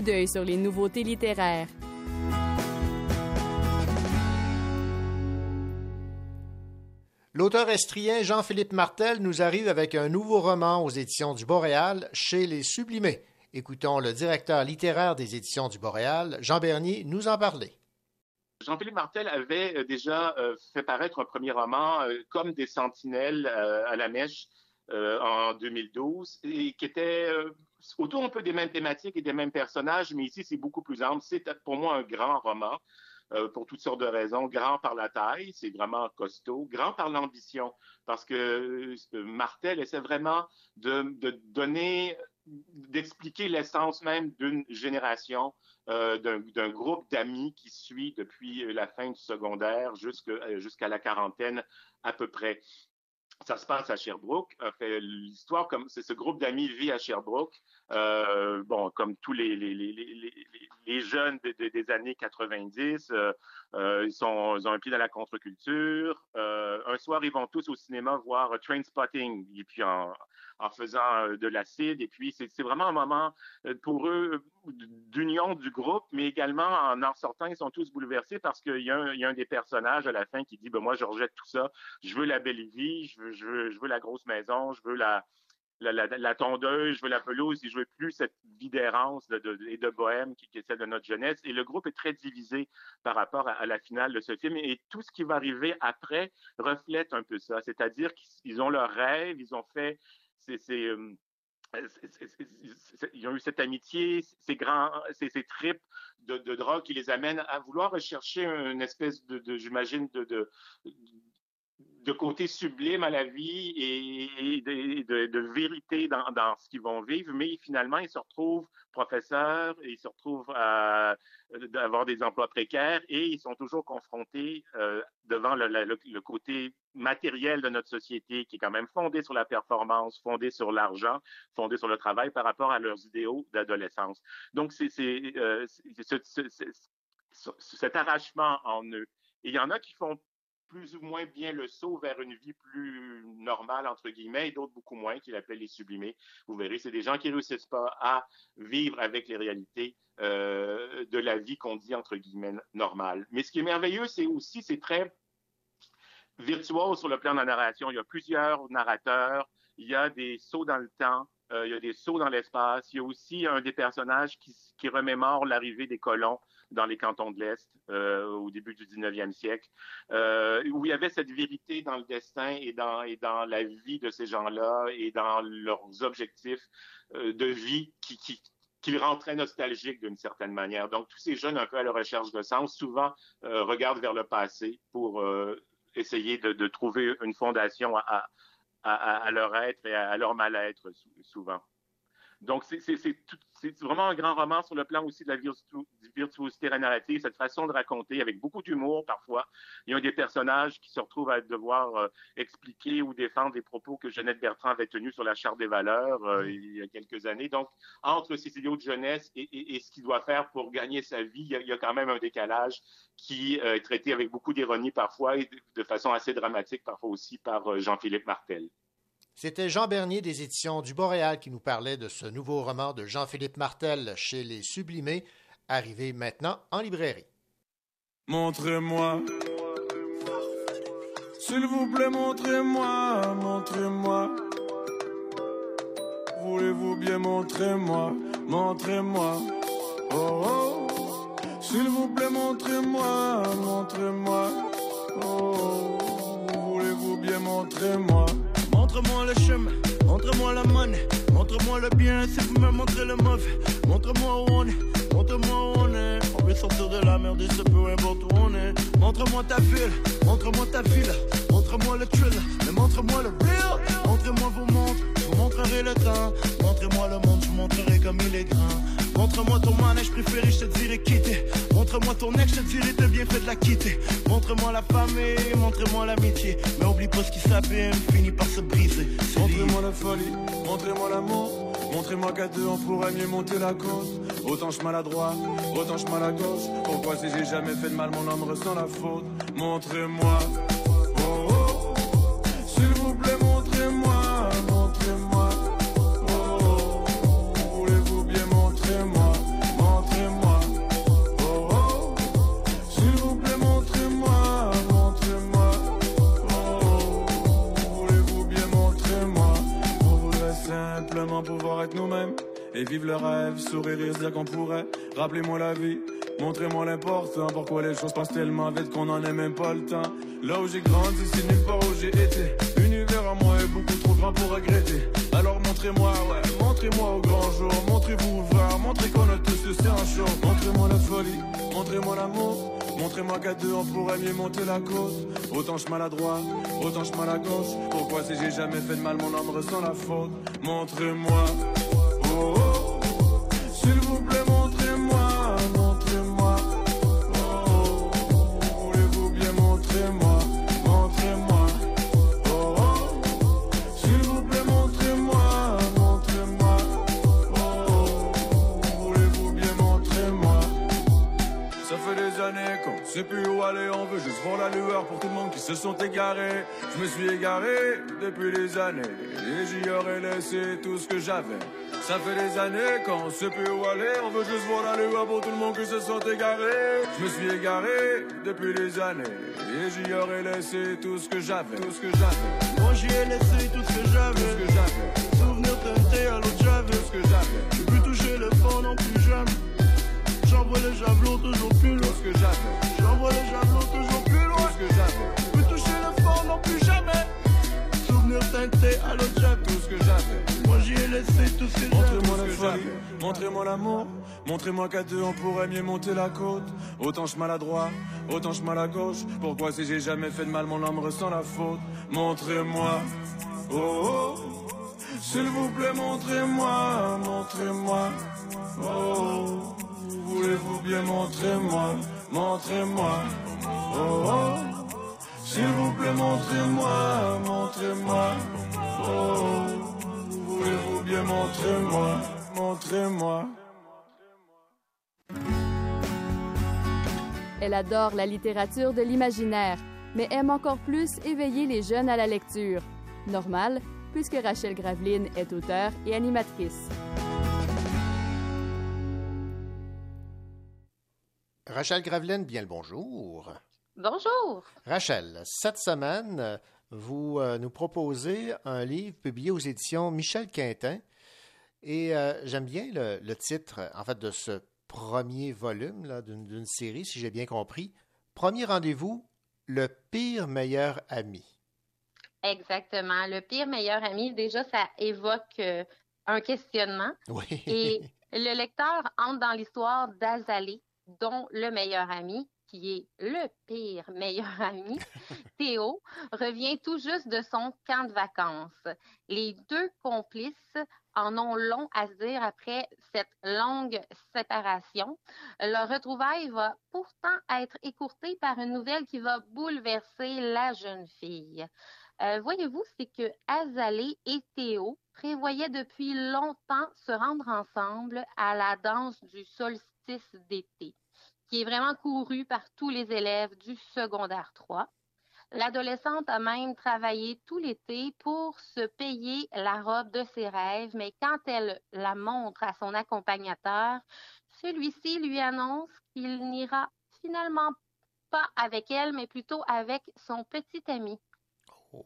Coup d'œil sur les nouveautés littéraires. L'auteur estrien Jean-Philippe Martel nous arrive avec un nouveau roman aux éditions du Boréal chez Les Sublimés. Écoutons le directeur littéraire des éditions du Boréal, Jean Bernier, nous en parler. Jean-Philippe Martel avait euh, déjà euh, fait paraître un premier roman euh, comme des sentinelles à la mèche en 2012 et qui était autour un peu des mêmes thématiques et des mêmes personnages, mais ici c'est beaucoup plus ample. C'est pour moi un grand roman euh, pour toutes sortes de raisons. Grand par la taille, c'est vraiment costaud. Grand par l'ambition, parce que euh, Martel essaie vraiment de, donner, d'expliquer l'essence même d'une génération, euh, d'un groupe d'amis qui suit depuis la fin du secondaire jusqu'à la quarantaine à peu près. Ça se passe à Sherbrooke. L'histoire, comme c'est ce groupe d'amis vit à Sherbrooke. Euh, bon, comme tous les, les, les, les, les- jeunes de- de- des années 90, euh, euh, ils, sont, ils ont un pied dans la contre-culture. Euh, un soir, ils vont tous au cinéma voir Train Spotting, et puis en, en faisant euh, de l'acide. Et puis, c'est vraiment un moment pour eux d'union du groupe, mais également en en sortant, ils sont tous bouleversés parce qu'il y, y a un des personnages à la fin qui dit ben, Moi, je rejette tout ça. Je veux la belle vie, je veux, je veux, je veux la grosse maison, je veux la, la, la, tondeuse, je veux la pelouse, et je veux plus cette vie d'errance de, de- et de bohème qui, qui est celle de notre jeunesse. Et le groupe est très divisé par rapport à, la finale de ce film. Et tout ce qui va arriver après reflète un peu ça. C'est-à-dire qu'ils ont leurs rêves, ils ont fait. euh, ils ont eu cette amitié, ces grands, ces, ces trips de, de drogue qui les amènent à vouloir rechercher une espèce de, j'imagine, de, de côté sublime à la vie et, de, vérité dans, ce qu'ils vont vivre, mais finalement, ils se retrouvent professeurs, ils se retrouvent à avoir des emplois précaires et ils sont toujours confrontés euh, devant le, côté matériel de notre société qui est quand même fondé sur la performance, fondé sur l'argent, fondé sur le travail par rapport à leurs idéaux d'adolescence. Donc, euh, c'est- cet arrachement en eux. Et il y en a qui font plus ou moins bien le saut vers une vie plus normale, entre guillemets, et d'autres beaucoup moins, qu'il appelle les sublimés. Vous verrez, c'est des gens qui réussissent pas à vivre avec les réalités euh, de la vie qu'on dit, entre guillemets, normale. Mais ce qui est merveilleux, c'est aussi, c'est très virtuose sur le plan de la narration. Il y a plusieurs narrateurs, il y a des sauts dans le temps, euh, il y a des sauts dans l'espace, il y a aussi un des personnages qui, qui remémore l'arrivée des colons dans les cantons de l'Est euh, au début du 19e siècle, euh, où il y avait cette vérité dans le destin et dans, la vie de ces gens-là et dans leurs objectifs euh, de vie qui, qui, qui le rend très nostalgique d'une certaine manière. Donc, tous ces jeunes un peu à la recherche de sens, souvent regardent vers le passé pour essayer de, trouver une fondation à, leur être et à, leur mal-être sou- souvent. Donc, c'est vraiment un grand roman sur le plan aussi de la virtu- virtuosité narrative, cette façon de raconter avec beaucoup d'humour parfois. Il y a des personnages qui se retrouvent à devoir euh, expliquer ou défendre des propos que Jeannette Bertrand avait tenus sur la Charte des valeurs euh, il y a quelques années. Donc, entre ses idéaux de jeunesse et, et- et ce qu'il doit faire pour gagner sa vie, il y a, il y a quand même un décalage qui euh, est traité avec beaucoup d'ironie parfois et de, de façon assez dramatique parfois aussi par euh, Jean-Philippe Martel. C'était Jean Bernier des éditions du Boréal qui nous parlait de ce nouveau roman de Jean-Philippe Martel chez Les Sublimés, arrivé maintenant en librairie. Montrez-moi. S'il vous plaît, montrez-moi, montrez-moi. Voulez-vous bien montrez-moi, montrez-moi? Oh oh. S'il vous plaît, montrez-moi, montrez-moi. Oh. Voulez-vous bien montrez-moi? Montre-moi le chemin, montre-moi la monnaie, montre-moi le bien si vous me montrez le mauvais. Montre-moi où on est, montre-moi où on est. On veut sortir de la merde et ce peu importe où on est. Montre-moi ta ville, montre-moi ta ville, montre-moi le thrill, mais montre-moi le real. Montrez-moi vos montres, vous montrerai le temps. Montrez-moi le monde, je montrerai comme il est grand. Montre-moi ton manège préféré, je te dirai quitter. Montre-moi ton ex, je te dirai de bien fait de la quitter. Montre-moi la famille, montrez-moi l'amitié. Mais oublie pas ce qui s'abîme, finit par se briser. Montrez-moi la folie, montrez-moi l'amour. Montrez-moi qu'à deux on pourrait mieux monter la côte. Autant je maladroit, autant je mal à gauche. Pourquoi si j'ai jamais fait de mal, mon homme ressent la faute. Montrez-moi. Nous-mêmes et vivre le rêve, sourire et se dire qu'on pourrait. Rappelez-moi la vie. Montrez-moi l'important, pourquoi les choses passent tellement vite qu'on en a même pas le temps? Là où j'ai grandi, c'est nulle part où j'ai été. L'univers à moi est beaucoup trop grand pour regretter. Alors montrez-moi, ouais, montrez-moi au grand jour. Montrez-vous ouvert, montrez qu'on a tous le un chaud. Montrez-moi la folie, montrez-moi l'amour. Montrez-moi qu'à deux on pourrait mieux monter la côte. Autant je maladroit, autant je mal à gauche. Pourquoi si j'ai jamais fait de mal, mon âme ressent la faute. Montrez-moi, oh oh, sait plus où aller, on veut juste voir la lueur pour tout le monde qui se sont égarés. Je me suis égaré depuis des années et j'y aurais laissé tout ce que j'avais. Ça fait des années qu'on sait plus où aller, on veut juste voir la lueur pour tout le monde qui se sont égarés. Je me suis égaré depuis des années et j'y aurais laissé tout ce que j'avais. Tout ce que j'avais. Moi j'y ai laissé tout ce que j'avais. Tout ce que j'avais. Souvenir teinté à l'autre j'avais. Tout ce que j'avais. J'ai plus touché le fond non plus jamais. J'envoie le javelot toujours plus loin. ce que j'avais. J'envoie toujours plus loin. que toucher le fond non plus jamais. Souvenir teinté à j'avais. Tout ce que j'avais. Moi j'y ai laissé tout ce que j'avais. Montrez-moi la folie. Montrez-moi l'amour. Montrez-moi qu'à deux on pourrait mieux monter la côte. Autant je maladroit, autant je mal à gauche. Pourquoi si j'ai jamais fait de mal, mon âme ressent la faute? Montrez-moi. Oh oh. S'il vous plaît, montrez-moi, montrez-moi. Oh, voulez-vous bien montrez-moi, montrez-moi. Oh, oh. s'il vous plaît, montrez-moi, montrez-moi. Oh, voulez-vous bien montrez-moi, montrez-moi. Elle adore la littérature de l'imaginaire, mais aime encore plus éveiller les jeunes à la lecture. Normal, puisque Rachel Graveline est auteure et animatrice. Rachel Graveline, bien le bonjour. Bonjour. Rachel, cette semaine, vous euh, nous proposez un livre publié aux éditions Michel Quintin. Et euh, j'aime bien le, le titre, en fait, de ce premier volume là, d'une d'une série, si j'ai bien compris. Premier rendez-vous, le pire meilleur ami. Exactement. Le pire meilleur ami, déjà, ça évoque euh, un questionnement. Oui. Et le lecteur entre dans l'histoire d'Azalée, dont le meilleur ami, qui est le pire meilleur ami, Théo, revient tout juste de son camp de vacances. Les deux complices en ont long à se dire après cette longue séparation. Leur retrouvaille va pourtant être écourtée par une nouvelle qui va bouleverser la jeune fille. Euh, Voyez-vous, c'est que Azalée et Théo prévoyaient depuis longtemps se rendre ensemble à la danse du solstice d'été, qui est vraiment courue par tous les élèves du secondaire 3. L'adolescente a même travaillé tout l'été pour se payer la robe de ses rêves, mais quand elle la montre à son accompagnateur, celui-ci lui annonce qu'il n'ira finalement pas avec elle, mais plutôt avec son petit ami.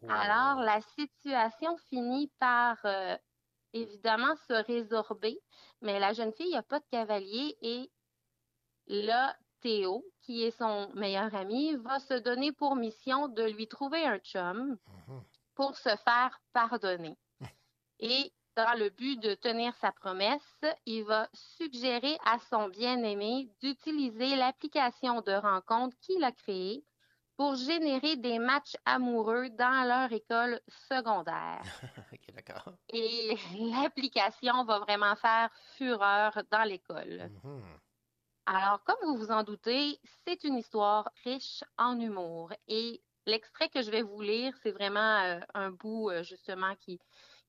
Alors, la situation finit par euh, évidemment se résorber, mais la jeune fille n'a pas de cavalier et là, Théo, qui est son meilleur ami, va se donner pour mission de lui trouver un chum. pour se faire pardonner. Et dans le but de tenir sa promesse, il va suggérer à son bien-aimé d'utiliser l'application de rencontre qu'il a créée pour générer des matchs amoureux dans leur école secondaire. d'accord. Et l'application va vraiment faire fureur dans l'école. Mhm. Alors, comme vous vous en doutez, c'est une histoire riche en humour. Et l'extrait que je vais vous lire, c'est vraiment euh, un bout, euh, justement, qui,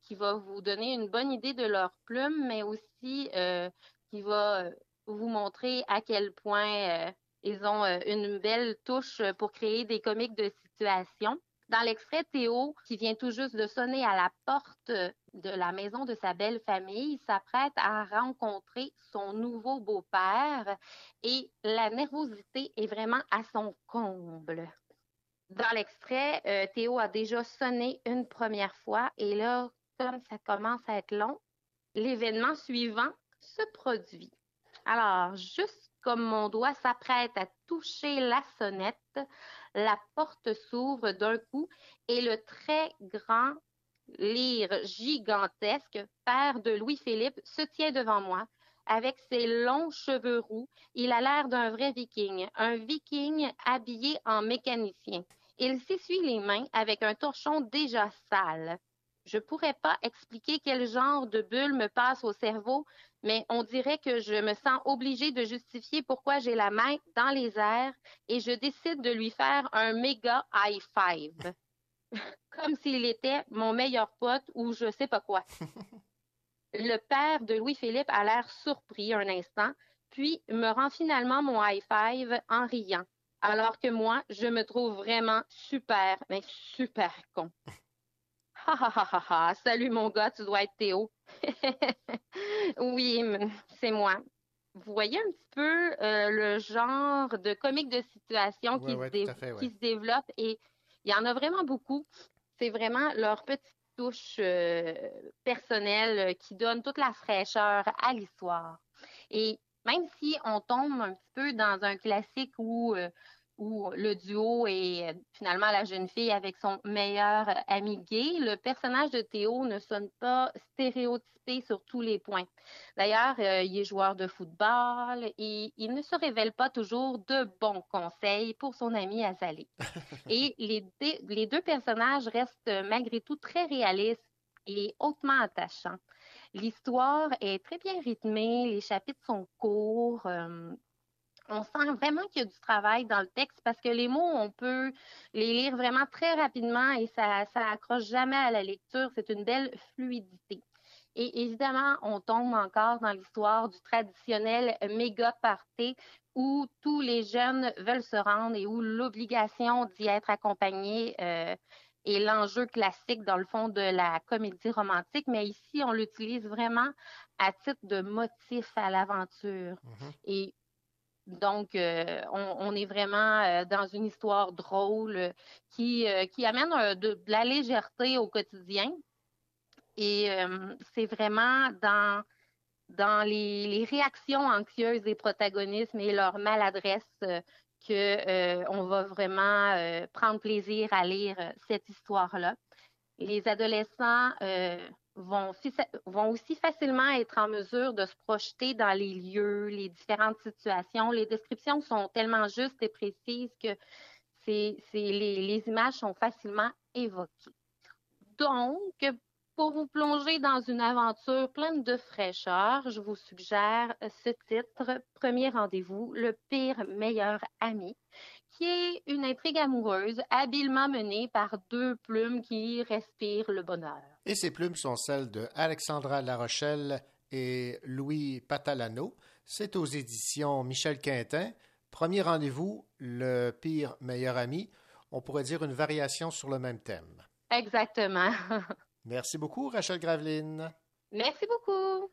qui va vous donner une bonne idée de leur plume, mais aussi euh, qui va vous montrer à quel point ils ont une belle touche pour créer des comiques de situation. Dans l'extrait, Théo, qui vient tout juste de sonner à la porte de la maison de sa belle famille, s'apprête à rencontrer son nouveau beau-père et la nervosité est vraiment à son comble. Dans l'extrait, euh, Théo a déjà sonné une première fois et là, comme ça commence à être long, l'événement suivant se produit. Alors, juste comme mon doigt s'apprête à toucher la sonnette, la porte s'ouvre d'un coup et le très grand lyre gigantesque, père de Louis-Philippe, se tient devant moi. Avec ses longs cheveux roux, il a l'air d'un vrai viking, un viking habillé en mécanicien. Il s'essuie les mains avec un torchon déjà sale. Je pourrais pas expliquer quel genre de bulle me passe au cerveau, mais on dirait que je me sens obligée de justifier pourquoi j'ai la main dans les airs et je décide de lui faire un méga high five. Comme s'il était mon meilleur pote ou je sais pas quoi. Le père de Louis-Philippe a l'air surpris un instant, puis me rend finalement mon high five en riant. Alors que moi, je me trouve vraiment super, mais super con. Ha ha ha ha ha. Salut mon gars, tu dois être Théo. oui, c'est moi. Vous voyez un petit peu euh, le genre de comique de situation Ouais, qui, se ouais, dé- tout à fait, ouais. qui se développe et il y en a vraiment beaucoup. C'est vraiment leur petite touche euh, personnelle euh, qui donne toute la fraîcheur à l'histoire. Et même si on tombe un petit peu dans un classique où, euh, où le duo est euh, finalement la jeune fille avec son meilleur ami gay, le personnage de Théo ne sonne pas stéréotypé sur tous les points. D'ailleurs, euh, il est joueur de football et il ne se révèle pas toujours de bons conseils pour son ami Azalée. Et les, dé- les deux personnages restent euh, malgré tout très réalistes et hautement attachants. L'histoire est très bien rythmée, les chapitres sont courts. euh, on sent vraiment qu'il y a du travail dans le texte parce que les mots, on peut les lire vraiment très rapidement et ça, ça accroche jamais à la lecture. C'est une belle fluidité. Et évidemment, on tombe encore dans l'histoire du traditionnel méga party où tous les jeunes veulent se rendre et où l'obligation d'y être accompagné euh, est l'enjeu classique dans le fond de la comédie romantique. Mais ici, on l'utilise vraiment à titre de motif à l'aventure. Et donc, euh, on, est vraiment euh, dans une histoire drôle euh, qui, amène de, la légèreté au quotidien. Et c'est vraiment dans, les, réactions anxieuses des protagonistes et leur maladresse euh, que euh, on va vraiment prendre plaisir à lire cette histoire-là. Les adolescents vont, vont aussi facilement être en mesure de se projeter dans les lieux, les différentes situations. Les descriptions sont tellement justes et précises que c'est- les, les images sont facilement évoquées. Donc, pour vous plonger dans une aventure pleine de fraîcheur, je vous suggère ce titre, Premier rendez-vous, le pire meilleur ami, qui est une intrigue amoureuse habilement menée par deux plumes qui respirent le bonheur. Et ces plumes sont celles de Alexandra Larochelle et Louis Patalano. C'est aux éditions Michel Quintin. Premier rendez-vous, le pire meilleur ami. On pourrait dire une variation sur le même thème. Exactement. Merci beaucoup, Rachel Graveline. Merci beaucoup.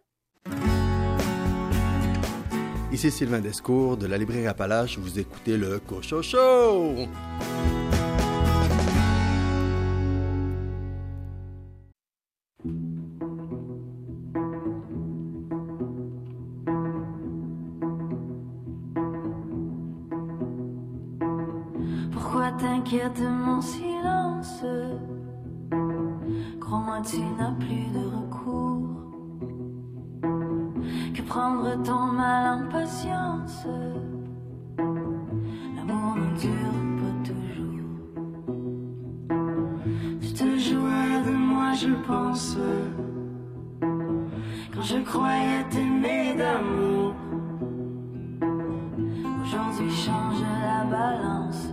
Ici Sylvain Descours de la librairie Appalache. Vous écoutez le Cocho Show. Pourquoi t'inquiète mon silence? Crois-moi, tu n'as plus de recours. Prendre ton mal en patience. L'amour ne dure pas toujours. Tu te jouais de moi, je pense. Quand je croyais t'aimer d'amour. Aujourd'hui change la balance.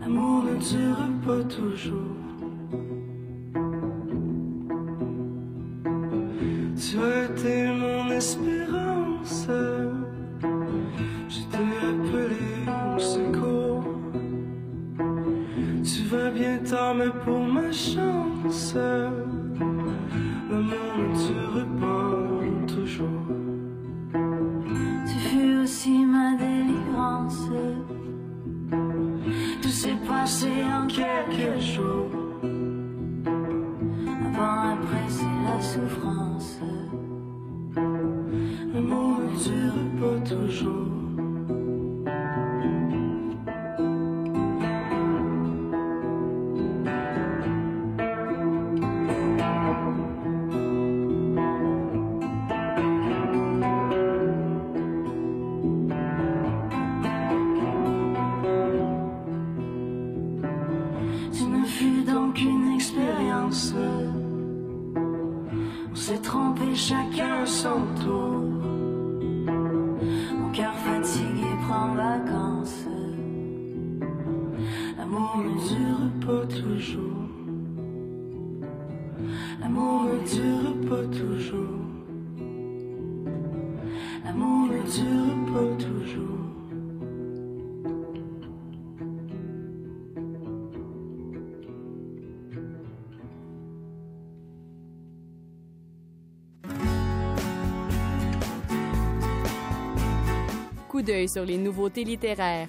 L'amour ne dure pas toujours. Espérance. Je t'ai appelé au secours. Tu vas bien tard, mais pour ma chance, Sur les nouveautés littéraires.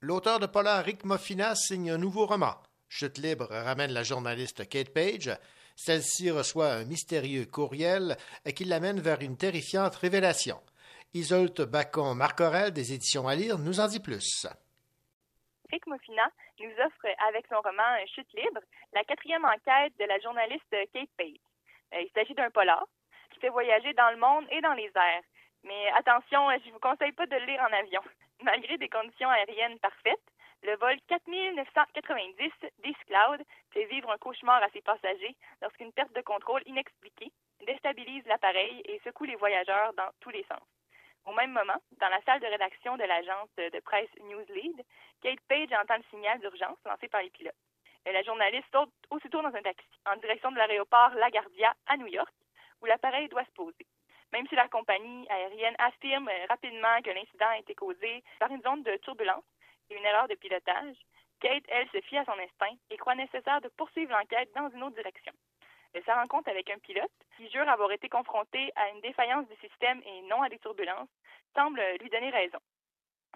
L'auteur de polar Rick Moffina signe un nouveau roman. Chute libre ramène la journaliste Kate Page. Celle-ci reçoit un mystérieux courriel qui l'amène vers une terrifiante révélation. Isolte Bacon-Marcorel des éditions à lire nous en dit plus. Rick Moffina nous offre, avec son roman Chute libre, la quatrième enquête de la journaliste Kate Page. Euh, Il s'agit d'un polar qui fait voyager dans le monde et dans les airs. Mais attention, je ne vous conseille pas de le lire en avion. Malgré des conditions aériennes parfaites, le vol 4990 d'East fait vivre un cauchemar à ses passagers lorsqu'une perte de contrôle inexpliquée déstabilise l'appareil et secoue les voyageurs dans tous les sens. Au même moment, dans la salle de rédaction de l'agence de presse Newslead, Kate Page entend le signal d'urgence lancé par les pilotes. La journaliste saute aussitôt dans un taxi en direction de l'aéroport LaGuardia à New York, où l'appareil doit se poser. Même si la compagnie aérienne affirme rapidement que l'incident a été causé par une zone de turbulence et une erreur de pilotage, Kate, elle, se fie à son instinct et croit nécessaire de poursuivre l'enquête dans une autre direction. Elle se rencontre avec un pilote qui jure avoir été confronté à une défaillance du système et non à des turbulences, semble lui donner raison.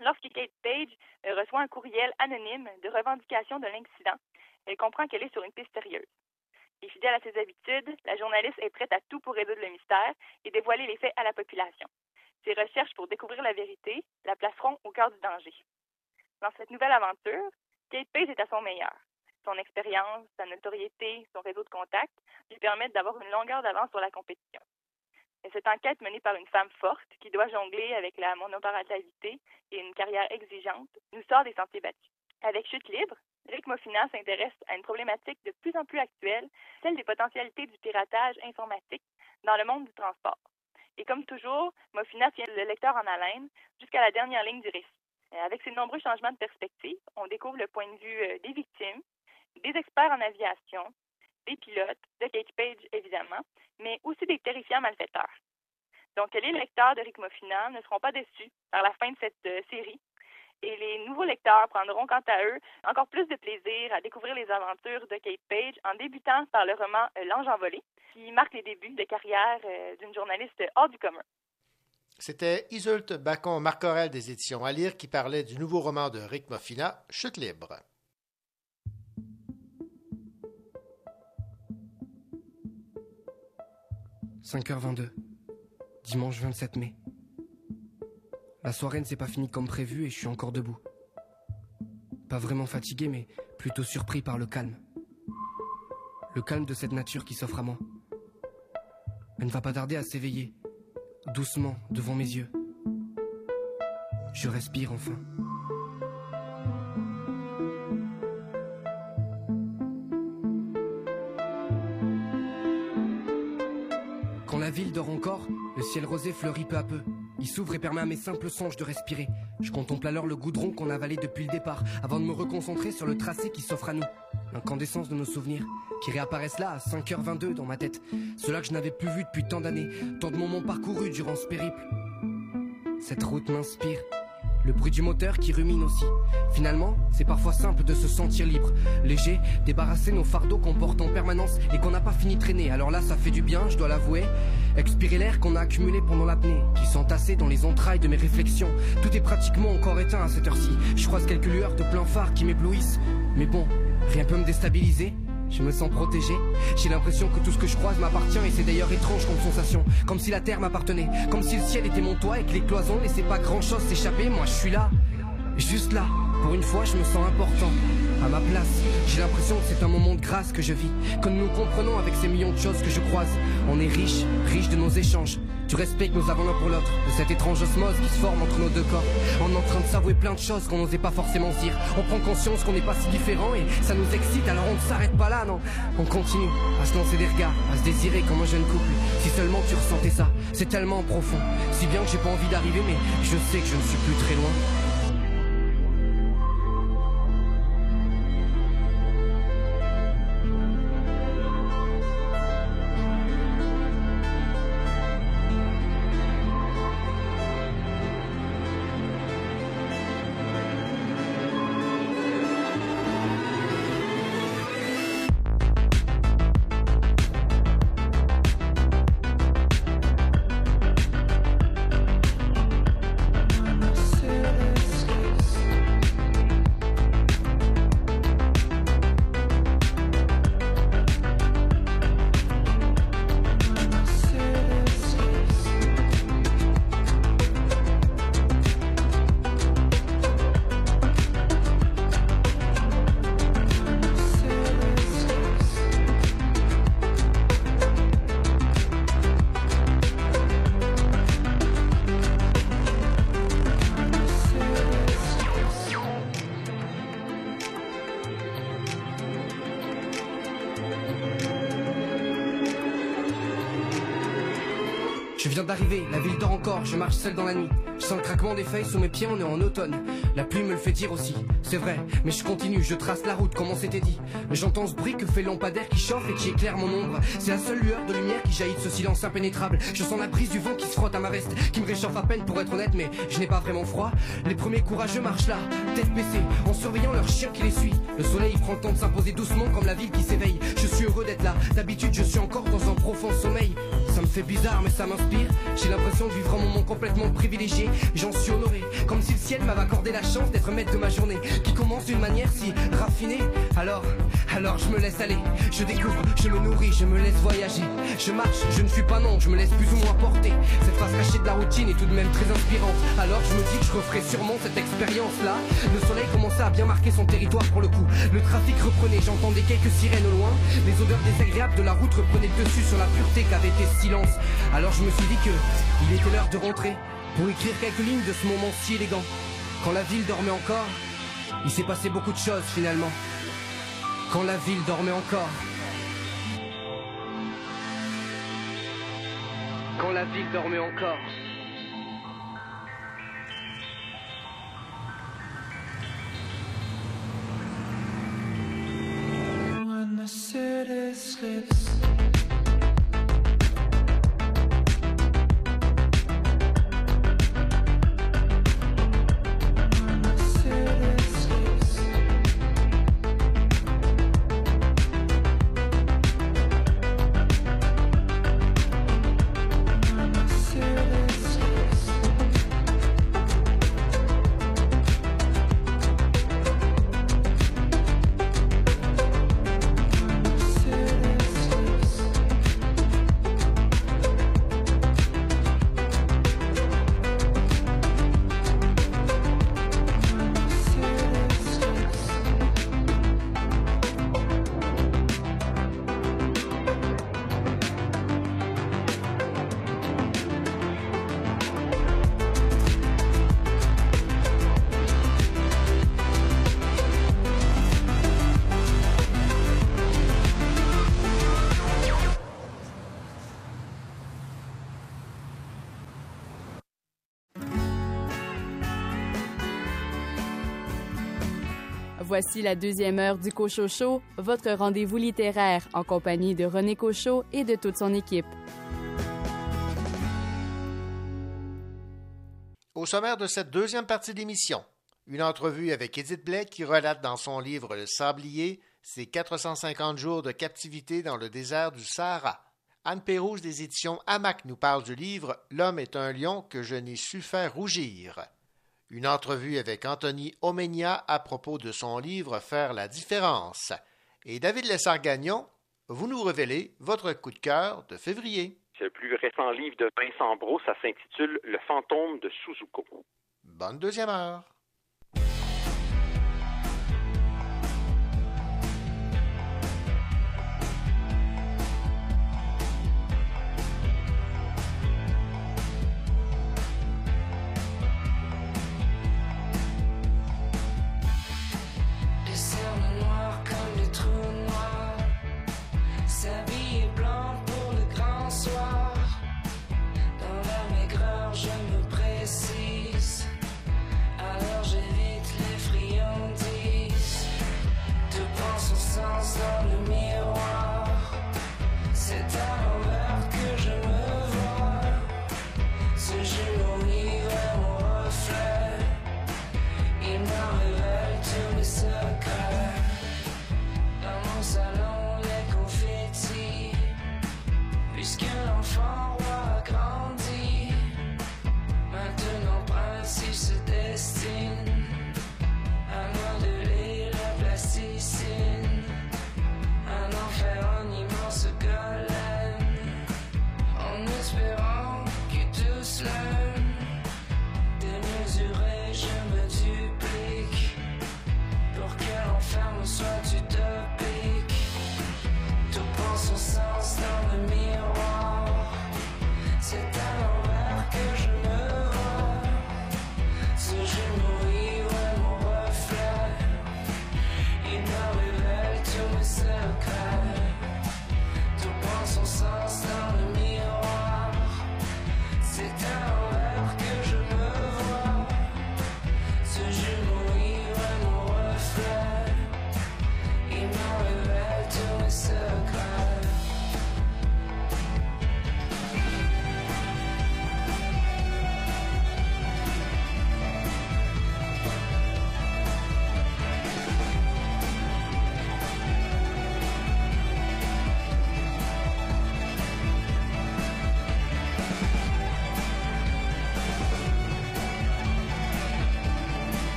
Lorsque Kate Page reçoit un courriel anonyme de revendication de l'incident, elle comprend qu'elle est sur une piste sérieuse. Et fidèle à ses habitudes, la journaliste est prête à tout pour résoudre le mystère et dévoiler les faits à la population. Ses recherches pour découvrir la vérité la placeront au cœur du danger. Dans cette nouvelle aventure, Kate Page est à son meilleur. Son expérience, sa notoriété, son réseau de contacts lui permettent d'avoir une longueur d'avance sur la compétition. Et cette enquête menée par une femme forte qui doit jongler avec la monoparentalité et une carrière exigeante nous sort des sentiers battus. Avec Chute libre, Rick Moffina s'intéresse à une problématique de plus en plus actuelle, celle des potentialités du piratage informatique dans le monde du transport. Et comme toujours, Moffina tient le lecteur en haleine jusqu'à la dernière ligne du récit. Avec ces nombreux changements de perspective, on découvre le point de vue euh, des victimes, des experts en aviation, des pilotes, de Kate Page évidemment, mais aussi des terrifiants malfaiteurs. Donc les lecteurs de Rick Moffina ne seront pas déçus par la fin de cette euh, série et les nouveaux lecteurs prendront quant à eux encore plus de plaisir à découvrir les aventures de Kate Page en débutant par le roman euh, L'Ange envolé, qui marque les débuts de carrière euh, d'une journaliste hors du commun. C'était Isolte Bacon-Marcorel des éditions à lire qui parlait du nouveau roman de Rick Moffina, Chute libre. « 5h22, dimanche 27 mai. La soirée ne s'est pas finie comme prévu et je suis encore debout, pas vraiment fatigué, mais plutôt surpris par le calme. Le calme de cette nature qui s'offre à moi. Elle ne va pas tarder à s'éveiller, doucement, devant mes yeux. Je respire enfin. Quand la ville dort encore, le ciel rosé fleurit peu à peu. Il s'ouvre et permet à mes simples songes de respirer. Je contemple alors le goudron qu'on a avalé depuis le départ, avant de me reconcentrer sur le tracé qui s'offre à nous. L'incandescence de nos souvenirs, qui réapparaissent là à 5h22 dans ma tête. Cela que je n'avais plus vu depuis tant d'années, tant de moments parcourus durant ce périple. Cette route m'inspire. Le bruit du moteur qui rumine aussi. Finalement, c'est parfois simple de se sentir libre, léger, débarrasser nos fardeaux qu'on porte en permanence et qu'on n'a pas fini de traîner. Alors là, ça fait du bien, je dois l'avouer. Expirer l'air qu'on a accumulé pendant l'apnée, qui s'entassait dans les entrailles de mes réflexions. Tout est pratiquement encore éteint à cette heure-ci. Je croise quelques lueurs de plein phare qui m'éblouissent. Mais bon, rien peut me déstabiliser. Je me sens protégé. J'ai l'impression que tout ce que je croise m'appartient et c'est d'ailleurs étrange comme sensation. Comme si la terre m'appartenait. Comme si le ciel était mon toit et que les cloisons laissaient pas grand chose s'échapper. Moi je suis là. Juste là. Pour une fois, je me sens important. À ma place. J'ai l'impression que c'est un moment de grâce que je vis. Que nous comprenons avec ces millions de choses que je croise. On est riche, riche de nos échanges. Du respect que nous avons l'un pour l'autre. De cette étrange osmose qui se forme entre nos deux corps. On est en train de s'avouer plein de choses qu'on n'osait pas forcément dire. On prend conscience qu'on n'est pas si différents et ça nous excite. Alors on ne s'arrête pas là, non? On continue à se lancer des regards, à se désirer comme un jeune couple. Si seulement tu ressentais ça. C'est tellement profond. Si bien que j'ai pas envie d'arriver, mais je sais que je ne suis plus très loin. Viens d'arriver, la ville dort encore, je marche seul dans la nuit. Je sens le craquement des feuilles sous mes pieds, on est en automne. La pluie me le fait dire aussi, c'est vrai, mais je continue, je trace la route comme on s'était dit. J'entends ce bruit que fait lampadaire qui chauffe et qui éclaire mon ombre. C'est la seule lueur de lumière qui jaillit de ce silence impénétrable. Je sens la brise du vent qui se frotte à ma veste, qui me réchauffe à peine pour être honnête, mais je n'ai pas vraiment froid. Les premiers courageux marchent là, tête baissée, en surveillant leur chien qui les suit. Le soleil prend le temps de s'imposer doucement comme la ville qui s'éveille. Je suis heureux d'être là, d'habitude je suis encore dans un profond sommeil. Ça me fait bizarre mais ça m'inspire J'ai l'impression de vivre un moment complètement privilégié J'en suis honoré Comme si le ciel m'avait accordé la chance d'être maître de ma journée Qui commence d'une manière si raffinée. Alors, alors je me laisse aller Je découvre, je me nourris, je me laisse voyager. Je marche, je ne suis pas non, je me laisse plus ou moins porter. Cette face cachée de la routine est tout de même très inspirante. Alors je me dis que je referai sûrement cette expérience là Le soleil commençait à bien marquer son territoire pour le coup. Le trafic reprenait, j'entendais quelques sirènes au loin. Les odeurs désagréables de la route reprenaient le dessus sur la pureté qu'avait été silence. Alors je me suis dit que il était l'heure de rentrer pour écrire quelques lignes de ce moment si élégant. Quand la ville dormait encore, il s'est passé beaucoup de choses finalement. Quand la ville dormait encore. Quand la ville dormait encore. Voici la deuxième heure du Cochocho, votre rendez-vous littéraire en compagnie de René Cochot et de toute son équipe. Au sommaire de cette deuxième partie d'émission, une entrevue avec Edith Blais qui relate dans son livre Le Sablier ses 450 jours de captivité dans le désert du Sahara. Anne Pérouse des éditions Hamac nous parle du livre L'homme est un lion que je n'ai su faire rougir. Une entrevue avec Anthony Omenia à propos de son livre Faire la différence. Et David Lessard-Gagnon, vous nous révélez votre coup de cœur de février. C'est le plus récent livre de Vincent Brault, ça s'intitule Le fantôme de Suzuko. Bonne deuxième heure.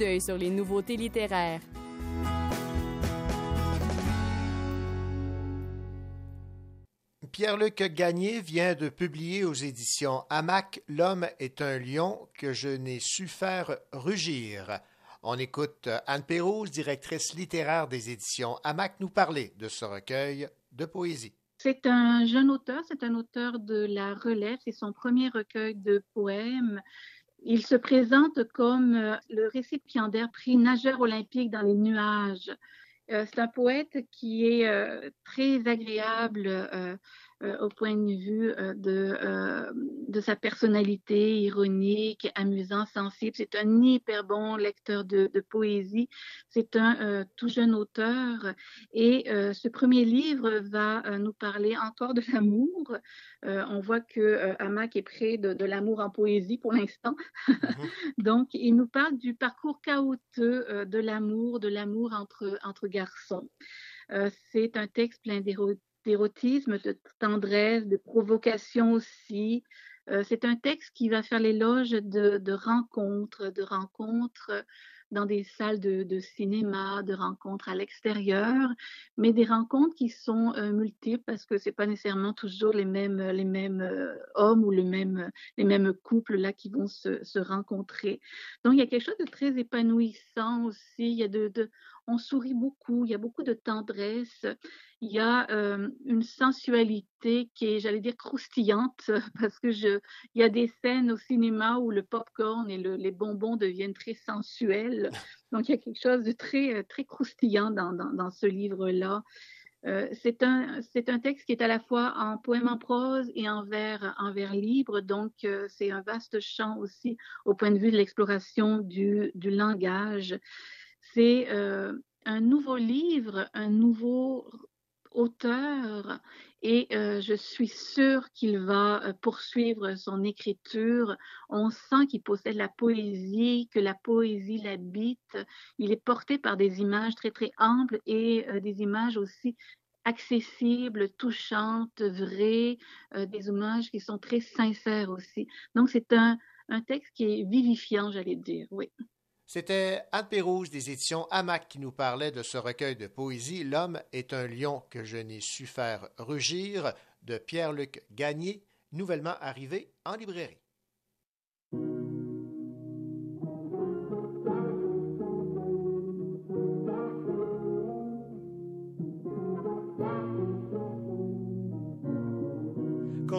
D'œil sur les nouveautés littéraires. Pierre-Luc Gagné vient de publier aux éditions Hamac L'homme est un lion que je n'ai su faire rugir. On écoute Anne Pérouse, directrice littéraire des éditions Hamac, nous parler de ce recueil de poésie. C'est un jeune auteur, c'est un auteur de la relève, c'est son premier recueil de poèmes. Il se présente comme euh, le récipiendaire prix nageur olympique dans les nuages. Euh, c'est un poète qui est euh, très agréable au point de vue euh, de, euh, de sa personnalité ironique, amusant, sensible. C'est un hyper bon lecteur de, de poésie. C'est un euh, tout jeune auteur et euh, ce premier livre va euh, nous parler encore de l'amour. Euh, on voit que euh, Hamac est près de, de l'amour en poésie pour l'instant. Donc, il nous parle du parcours chaotique euh, de l'amour, de l'amour entre, entre garçons. Euh, c'est un texte plein d'érotisme, de tendresse, de provocation aussi. Euh, c'est un texte qui va faire l'éloge de, de rencontres, de rencontres dans des salles de, cinéma, de rencontres à l'extérieur, mais des rencontres qui sont euh, multiples parce que c'est pas nécessairement toujours les mêmes, les mêmes euh, hommes ou le même, les mêmes couples là qui vont se, se rencontrer. Donc il y a quelque chose de très épanouissant aussi. Il y a de on sourit beaucoup, il y a beaucoup de tendresse, il y a euh, une sensualité qui est, j'allais dire, croustillante, parce que je, il y a des scènes au cinéma où le popcorn et le- les bonbons deviennent très sensuels. Donc il y a quelque chose de très, euh, très croustillant dans, dans, dans ce livre-là. Euh, c'est un, un texte qui est à la fois en poème en prose et en vers, en vers libre, donc euh, c'est un vaste champ aussi au point de vue de l'exploration du, du langage. C'est euh, un nouveau livre, un nouveau auteur et euh, je suis sûre qu'il va euh, poursuivre son écriture. On sent qu'il possède la poésie, que la poésie l'habite. Il est porté par des images très très amples et des images aussi accessibles, touchantes, vraies, des images qui sont très sincères aussi. Donc c'est un, un texte qui est vivifiant, j'allais dire, oui. C'était Anne Pérouse des éditions Hamac qui nous parlait de ce recueil de poésie L'homme est un lion que je n'ai su faire rugir de Pierre-Luc Gagné, nouvellement arrivé en librairie.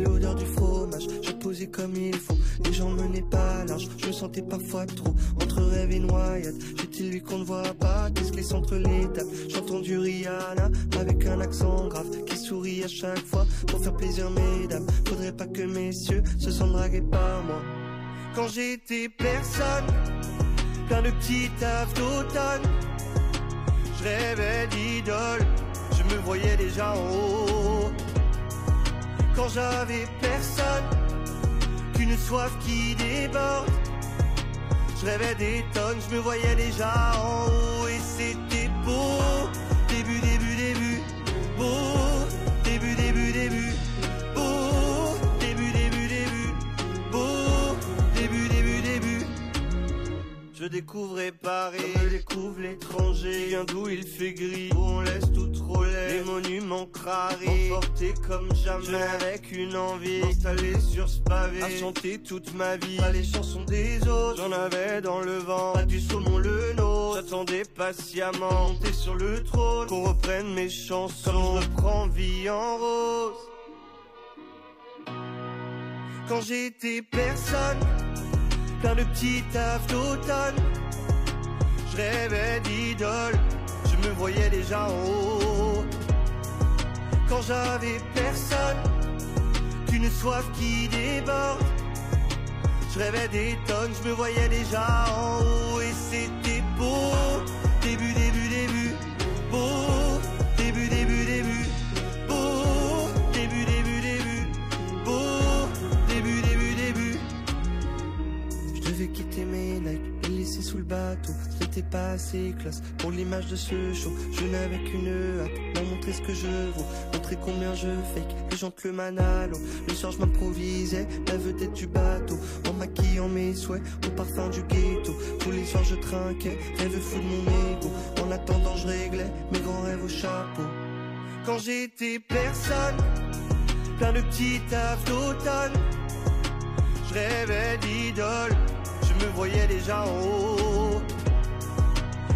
l'odeur du fromage Je posais comme il faut, les gens menaient pas large Je me sentais parfois trop. Entre rêve et noyade J'étais lui qu'on ne voit pas, qu'est-ce que laisse entre les tables. J'entends du Rihanna avec un accent grave Qui sourit à chaque fois. Pour faire plaisir mesdames Faudrait pas que messieurs se sentent dragués par moi. Quand j'étais personne, plein de petits tafs d'automne je rêvais d'idole, je me voyais déjà en haut. Quand j'avais personne, qu'une soif qui déborde. Je rêvais des tonnes, je me voyais déjà en haut et c'était beau. Début, début, début, beau. Début, début, début, beau. Début, début, début, beau. Début, début, début. Je découvrais Paris, je découvre l'étranger. Vient d'où? Il fait gris, où on laisse tout monuments crarés, emportés comme jamais. Je n'avais qu'une envie, installé sur ce pavé. À chanter toute ma vie, pas les chansons des autres. J'en avais dans le vent, pas du saumon le nôtre. J'attendais patiemment, monter sur le trône. Qu'on reprenne mes chansons, comme je reprends vie en rose. Quand j'étais personne plein de petits tafs d'automne. Je rêvais d'idole, je me voyais déjà en haut. Quand j'avais personne, qu'une soif qui déborde. Je rêvais des tonnes, je me voyais déjà en haut et c'était beau. Début, début, début, beau. Début, début, début, beau. Début, début, début, beau. Début, début, début. Je devais quitter mes Nike et laisser sous le bateau. C'était pas assez classe pour l'image de ce show. Je n'avais qu'une hâte, leur montrer ce que je vaux. Montrer combien je fake, les gens le manalo. Le soir, je m'improvisais, la vedette du bateau. En maquillant mes souhaits, au parfum du ghetto. Tous les soirs, je trinquais, rêve fou de mon ego. En attendant, je réglais mes grands rêves au chapeau. Quand j'étais personne, plein de petits tafs d'automne. Je rêvais d'idole, je me voyais déjà en haut.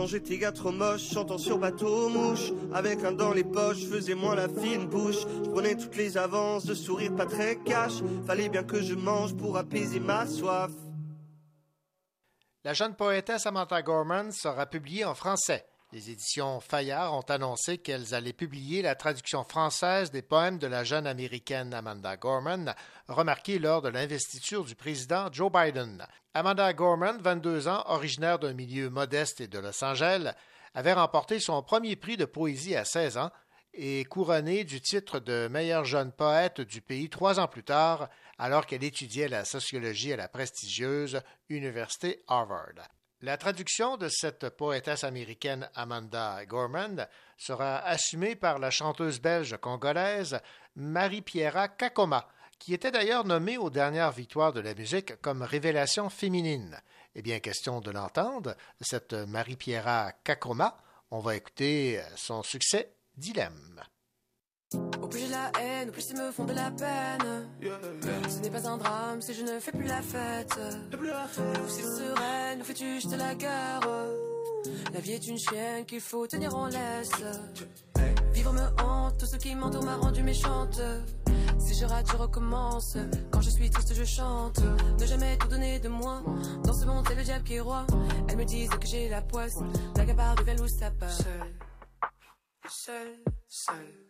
Quand j'étais gars trop moche, chantant sur bateau mouche, avec un dans les poches, faisais moins la fine bouche. Je prenais toutes les avances, de sourire pas très cash. Fallait bien que je mange pour apaiser ma soif. La jeune poétesse Samantha Gorman sera publiée en français. Les éditions Fayard ont annoncé qu'elles allaient publier la traduction française des poèmes de la jeune américaine Amanda Gorman, remarquée lors de l'investiture du président Joe Biden. Amanda Gorman, 22 ans, originaire d'un milieu modeste et de Los Angeles, avait remporté son premier prix de poésie à 16 ans et couronnée du titre de meilleure jeune poète du pays trois ans plus tard, alors qu'elle étudiait la sociologie à la prestigieuse Université Harvard. La traduction de cette poétesse américaine Amanda Gorman sera assumée par la chanteuse belge congolaise Marie-Pierra Kakoma, qui était d'ailleurs nommée aux dernières victoires de la musique comme révélation féminine. Eh bien, question de l'entendre, cette Marie-Pierra Kakoma, on va écouter son succès Dilemme. Au plus j'ai la haine, au plus ils me font de la peine. Ce n'est pas un drame si je ne fais plus la fête. Nous c'est sereine, nous fais-tu jeter la guerre? La vie est une chienne qu'il faut tenir en laisse. Vivre me hante, tout ce qui m'entoure m'a rendu méchante. Si je rate, je recommence. Quand je suis triste, je chante. Ne jamais tout donner de moi. Dans ce monde, c'est le diable qui est roi. Elles me disent que j'ai la poisse. La gabarre de où ça part. Seul, seul, seul.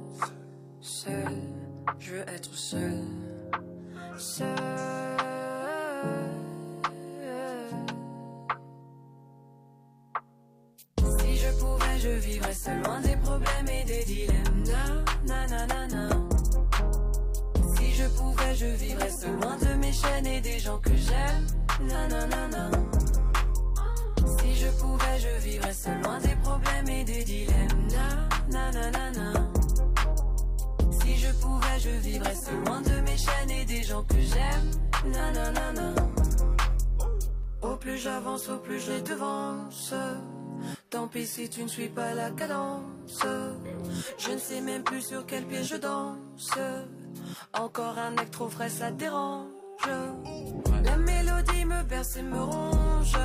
seul, je veux être seul. Seul. Si je pouvais, je vivrais seul loin des problèmes et des dilemmes. Na, na, na, na. Si je pouvais, je vivrais seul loin de mes chaînes et des gens que j'aime. Na, na, na, na. Si je pouvais, je vivrais seul loin des problèmes et des dilemmes. Na, na, na, na. Je pouvais, je vivrais seul loin de mes chaînes et des gens que j'aime. Na, na, na, na. Au plus j'avance, au plus je devance. Tant pis si tu ne suis pas la cadence. Je ne sais même plus sur quel pied je danse. Encore un acte trop frais, ça dérange. La mélodie me berce et me ronge.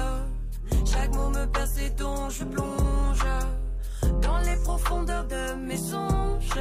Chaque mot me perce et dont je plonge. Dans les profondeurs de mes songes.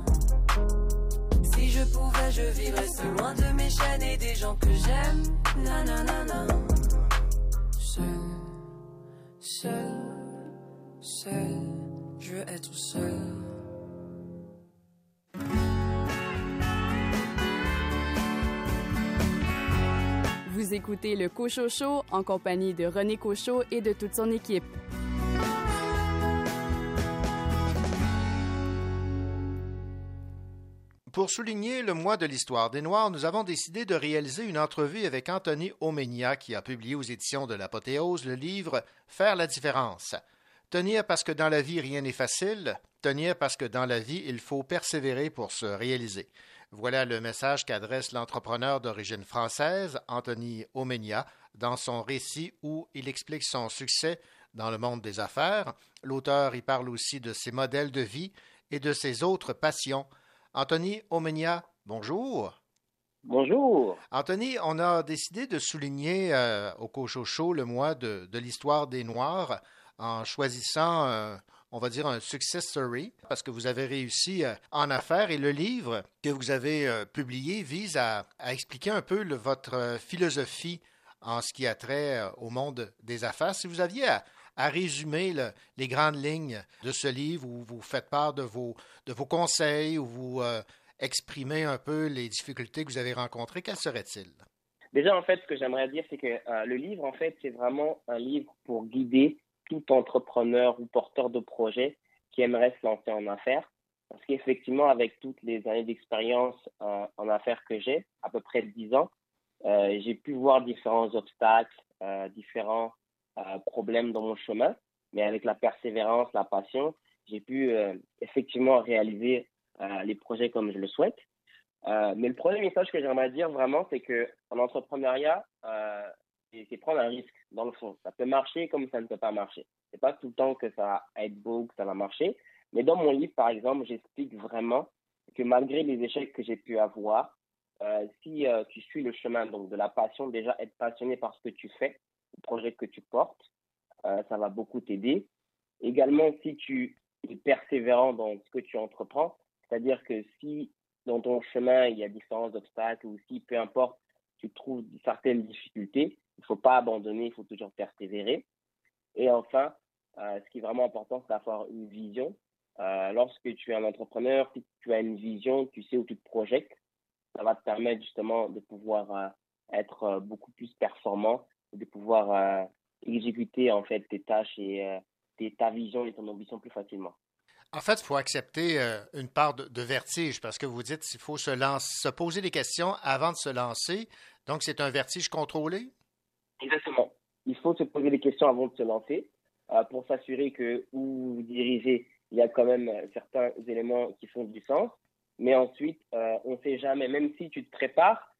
Je pouvais, je vivrais seul loin de mes chaînes et des gens que j'aime. Na, na, na, na. Seul, seul, seul, je veux être seul. Vous écoutez le Cochot en compagnie de René Cochot et de toute son équipe. Pour souligner le mois de l'histoire des Noirs, nous avons décidé de réaliser une entrevue avec Anthony Omenia qui a publié aux éditions de l'Apothéose le livre Faire la différence. Tenir parce que dans la vie rien n'est facile, tenir parce que dans la vie il faut persévérer pour se réaliser. Voilà le message qu'adresse l'entrepreneur d'origine française, Anthony Omenia, dans son récit où il explique son succès dans le monde des affaires. L'auteur y parle aussi de ses modèles de vie et de ses autres passions. Anthony Omenia, bonjour. Bonjour. Anthony, on a décidé de souligner euh, au Cochocho le mois de, de l'histoire des Noirs en choisissant, euh, on va dire, un success story, parce que vous avez réussi euh, en affaires et le livre que vous avez euh, publié vise à, à expliquer un peu le- votre philosophie en ce qui a trait au monde des affaires. Si vous aviez à, à résumer le- les grandes lignes de ce livre où vous faites part de vos, de vos conseils, où vous euh, exprimez un peu les difficultés que vous avez rencontrées, quels seraient-ils? Déjà, en fait, ce que j'aimerais dire, c'est que euh, le livre, en fait, c'est vraiment un livre pour guider tout entrepreneur ou porteur de projet qui aimerait se lancer en affaires. Parce qu'effectivement, avec toutes les années d'expérience euh, en affaires que j'ai, à peu près 10 ans, j'ai pu voir différents obstacles, différents euh, problèmes dans mon chemin. Mais avec la persévérance, la passion, j'ai pu euh, effectivement réaliser euh, les projets comme je le souhaite. Euh, mais le premier message que j'aimerais dire vraiment, c'est que en entrepreneuriat, c'est prendre un risque dans le fond. Ça peut marcher comme ça ne peut pas marcher. C'est pas tout le temps que ça va être beau, que ça va marcher. Mais dans mon livre, par exemple, j'explique vraiment que malgré les échecs que j'ai pu avoir, si tu suis le chemin donc de la passion, déjà être passionné par ce que tu fais, projet que tu portes, euh, ça va beaucoup t'aider. Également, si tu es persévérant dans ce que tu entreprends, c'est-à-dire que si dans ton chemin, il y a différents obstacles ou si, peu importe, tu trouves certaines difficultés, il ne faut pas abandonner, il faut toujours persévérer. Et enfin, euh, ce qui est vraiment important, c'est d'avoir une vision. Euh, lorsque tu es un entrepreneur, si tu as une vision, tu sais où tu te projettes, ça va te permettre justement de pouvoir être beaucoup plus performant, de pouvoir euh, exécuter en fait tes tâches et euh, ta vision et ton ambition plus facilement. En fait, il faut accepter euh, une part de, vertige parce que vous dites qu'il faut se, se poser des questions avant de se lancer. Donc, c'est un vertige contrôlé? Exactement. Il faut se poser des questions avant de se lancer pour s'assurer que où vous dirigez, il y a quand même certains éléments qui font du sens. Mais ensuite, on ne sait jamais, même si tu te prépares,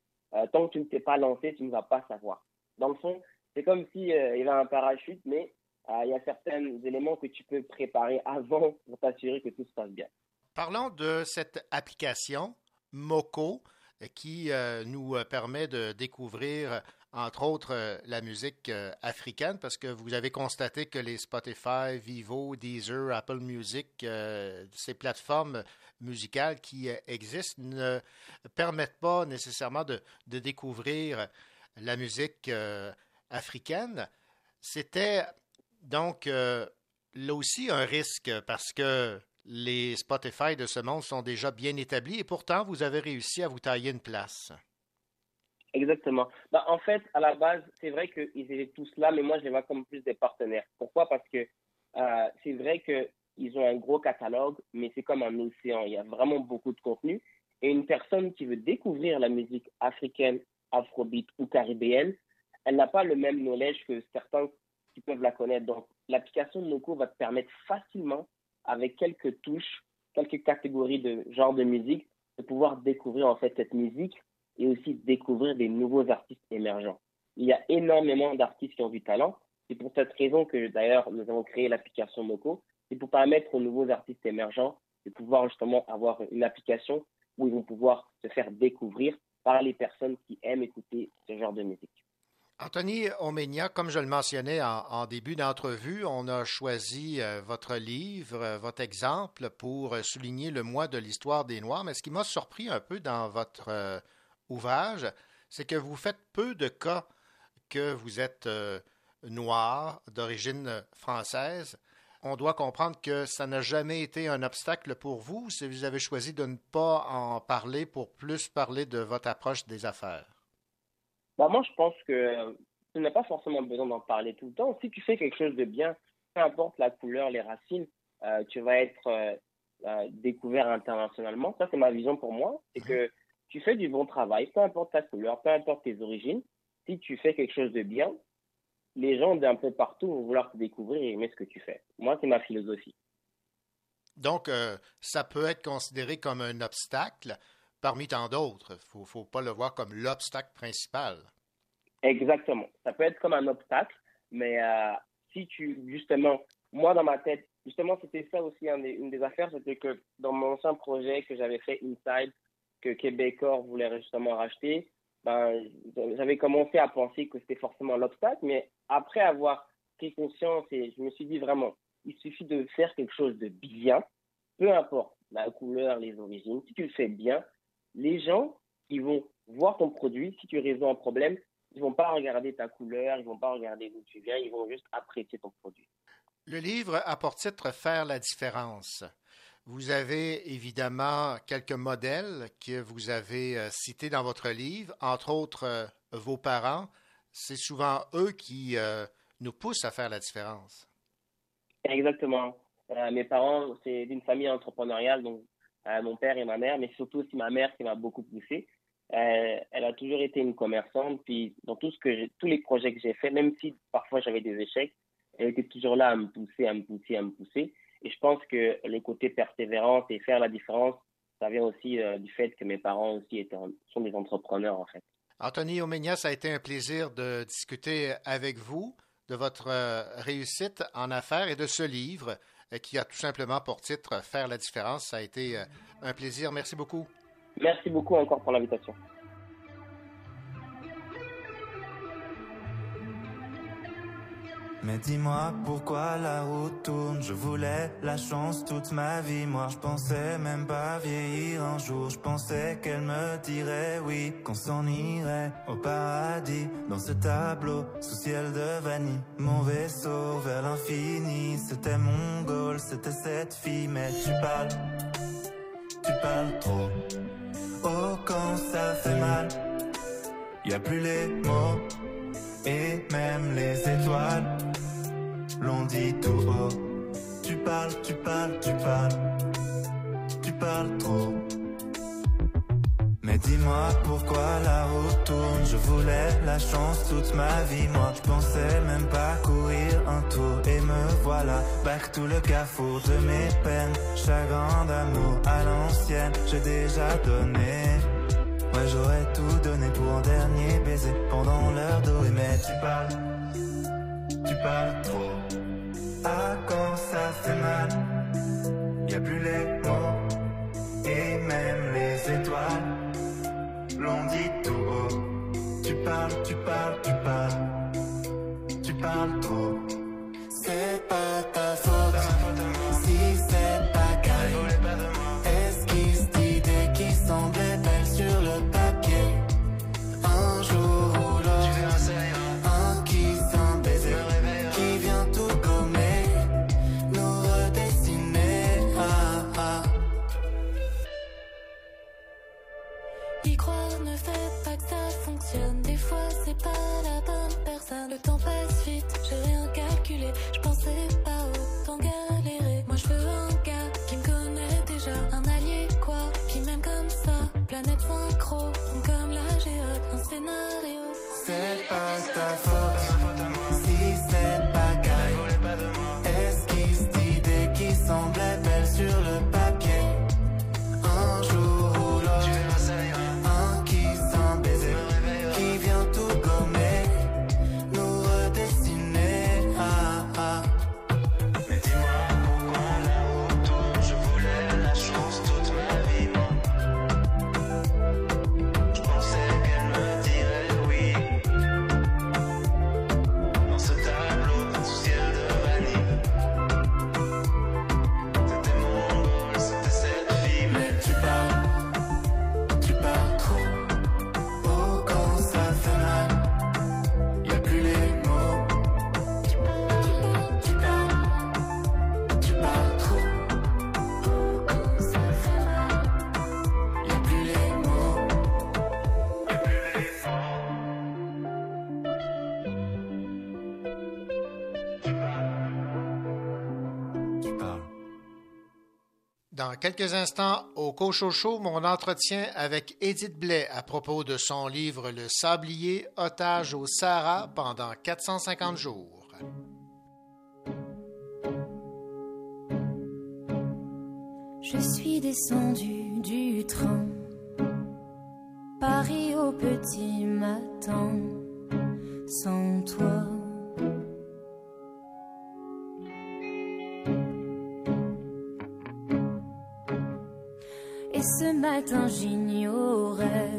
tant que tu ne t'es pas lancé, tu ne vas pas savoir. Dans le fond, c'est comme si euh, y avait un parachute, mais euh, il y a certains éléments que tu peux préparer avant pour t'assurer que tout se passe bien. Parlons de cette application Moco euh, qui nous permet de découvrir, entre autres, la musique africaine parce que vous avez constaté que les Spotify, Vivo, Deezer, Apple Music, ces plateformes musicales qui existent ne permettent pas nécessairement de découvrir la musique euh, africaine. C'était donc euh, là aussi un risque parce que les Spotify de ce monde sont déjà bien établis et pourtant vous avez réussi à vous tailler une place. Exactement. Bah, en fait, à la base, c'est vrai qu'ils étaient tous là, mais moi, je les vois comme plus des partenaires. Pourquoi? Parce que euh, c'est vrai qu'ils ont un gros catalogue, mais c'est comme un océan. Il y a vraiment beaucoup de contenu. Et une personne qui veut découvrir la musique africaine, afrobeat ou caribéenne, elle n'a pas le même knowledge que certains qui peuvent la connaître. Donc, l'application de Noco va te permettre facilement, avec quelques touches, quelques catégories de genre de musique, de pouvoir découvrir en fait cette musique et aussi découvrir des nouveaux artistes émergents. Il y a énormément d'artistes qui ont du talent. C'est pour cette raison que d'ailleurs nous avons créé l'application Moco. C'est pour permettre aux nouveaux artistes émergents de pouvoir justement avoir une application où ils vont pouvoir se faire découvrir par les personnes qui aiment écouter ce genre de musique. Anthony Omenia, comme je le mentionnais en, début d'entrevue, on a choisi euh, votre livre, euh, votre exemple pour euh, souligner le mois de l'histoire des Noirs. Mais ce qui m'a surpris un peu dans votre ouvrage, c'est que vous faites peu de cas que vous êtes noir, d'origine française. On doit comprendre que ça n'a jamais été un obstacle pour vous si vous avez choisi de ne pas en parler pour plus parler de votre approche des affaires? Bah, moi, je pense que tu n'as pas forcément besoin d'en parler tout le temps. Si tu fais quelque chose de bien, peu importe la couleur, les racines, euh, tu vas être euh, euh, découvert internationalement. Ça, c'est ma vision pour moi. C'est que tu fais du bon travail, peu importe ta couleur, peu importe tes origines. Si tu fais quelque chose de bien, les gens d'un peu partout vont vouloir te découvrir et aimer ce que tu fais. Moi, c'est ma philosophie. Donc, euh, ça peut être considéré comme un obstacle parmi tant d'autres. Il ne faut pas le voir comme l'obstacle principal. Exactement. Ça peut être comme un obstacle, mais euh, si tu, justement, moi dans ma tête, justement, c'était ça aussi une des affaires, c'était que dans mon ancien projet que j'avais fait Inside, que Québecor voulait justement racheter, ben, j'avais commencé à penser que c'était forcément l'obstacle, mais après avoir pris conscience et je me suis dit vraiment, il suffit de faire quelque chose de bien, peu importe la couleur, les origines, si tu le fais bien, les gens, ils vont voir ton produit, si tu résous un problème, ils vont pas regarder ta couleur, ils vont pas regarder d'où tu viens, ils vont juste apprécier ton produit. Le livre a pour titre Faire la différence? Vous avez évidemment quelques modèles que vous avez euh, cités dans votre livre, entre autres euh, vos parents. C'est souvent eux qui euh, nous poussent à faire la différence. Exactement. Mes parents, c'est d'une famille entrepreneuriale, donc mon père et ma mère, mais surtout aussi ma mère qui m'a beaucoup poussé. Elle a toujours été une commerçante, puis dans tout ce que tous les projets que j'ai faits, même si parfois j'avais des échecs, elle était toujours là à me pousser, à me pousser, à me pousser. Et je pense que le côté persévérance et faire la différence, ça vient aussi euh, du fait que mes parents aussi étaient, sont des entrepreneurs en fait. Anthony Omegna, ça a été un plaisir de discuter avec vous de votre euh, réussite en affaires et de ce livre euh, qui a tout simplement pour titre Faire la différence. Ça a été un plaisir. Merci beaucoup. Merci beaucoup encore pour l'invitation. Mais dis-moi pourquoi la route tourne. Je voulais la chance toute ma vie. Moi je pensais même pas vieillir un jour. Je pensais qu'elle me dirait oui Qu'on s'en irait au paradis. Dans ce tableau sous ciel de vanille Mon vaisseau vers l'infini. C'était mon goal, c'était cette fille. Mais tu parles, tu parles trop. Oh quand ça fait mal Y a plus les mots et même les étoiles l'ont dit tout haut. Tu parles, tu parles, tu parles, tu parles trop. Mais dis-moi pourquoi la route tourne. Je voulais la chance toute ma vie. Moi, je pensais même pas courir un tour. Et me voilà, back tout le carrefour de mes peines. Chagrin d'amour à l'ancienne, j'ai déjà donné. Ouais, j'aurais tout donné pour un dernier baiser pendant l'heure dorée. Mais tu parles, tu parles trop. Ah, quand ça fait mal, y a plus les mots et même les étoiles quelques instants, au Cochocho, mon entretien avec Edith Blais à propos de son livre Le Sablier, otage au Sahara pendant 450 jours. Je suis descendu du train, Paris au petit matin, sans toi. Et ce matin j'ignorais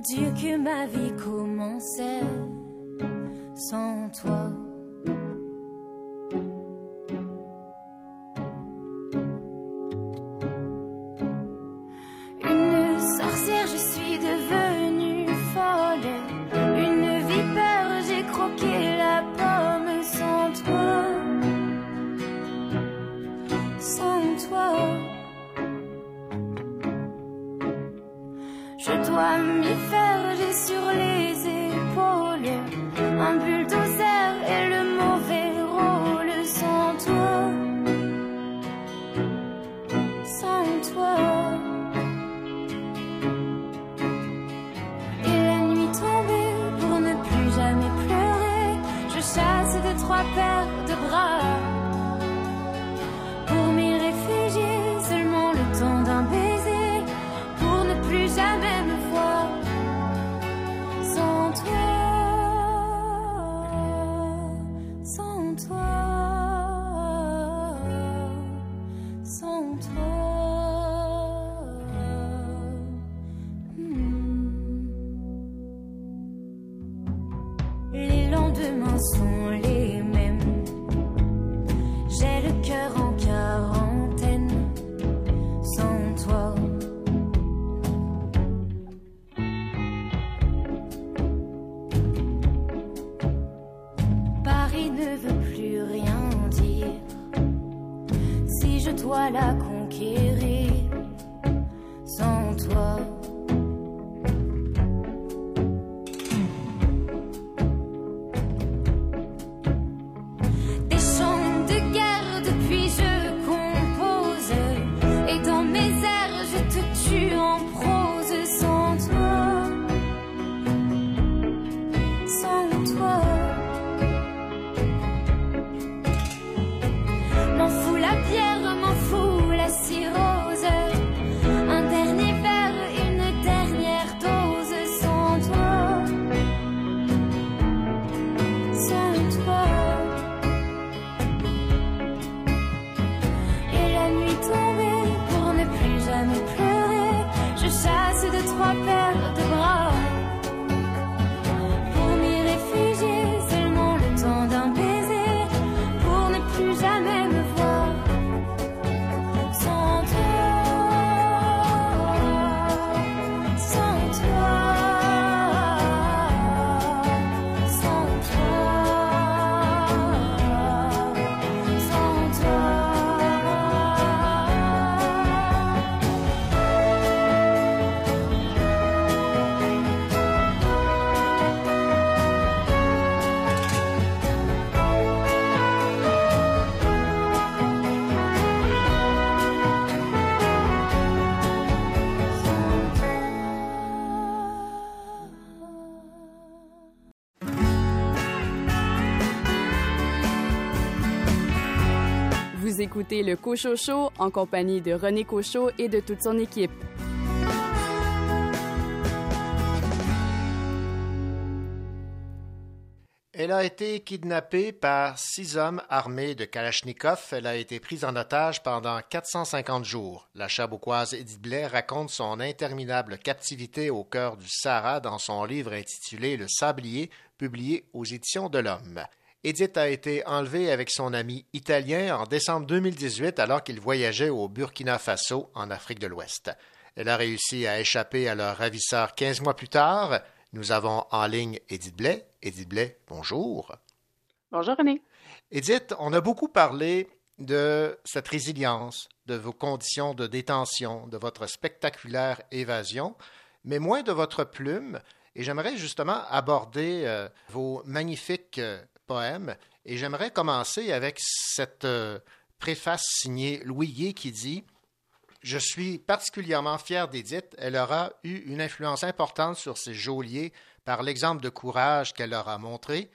Dieu que ma vie commençait sans toi. Écoutez le Cochot en compagnie de René Cochot et de toute son équipe. Elle a été kidnappée par six hommes armés de Kalachnikov. Elle a été prise en otage pendant 450 jours. La chabouquoise Edith Blais raconte son interminable captivité au cœur du Sahara dans son livre intitulé Le Sablier, publié aux éditions de l'Homme. Edith a été enlevée avec son ami italien en décembre 2018 alors qu'il voyageait au Burkina Faso en Afrique de l'Ouest. Elle a réussi à échapper à leur ravisseur 15 mois plus tard. Nous avons en ligne Edith Blais. Edith Blais, bonjour. Bonjour René. Edith, on a beaucoup parlé de cette résilience, de vos conditions de détention, de votre spectaculaire évasion, mais moins de votre plume. Et j'aimerais justement aborder euh, vos magnifiques euh, Et j'aimerais commencer avec cette euh, préface signée Louis Gué qui dit Je suis particulièrement fier d'Édith. Elle aura eu une influence importante sur ses geôliers par l'exemple de courage qu'elle leur a montré.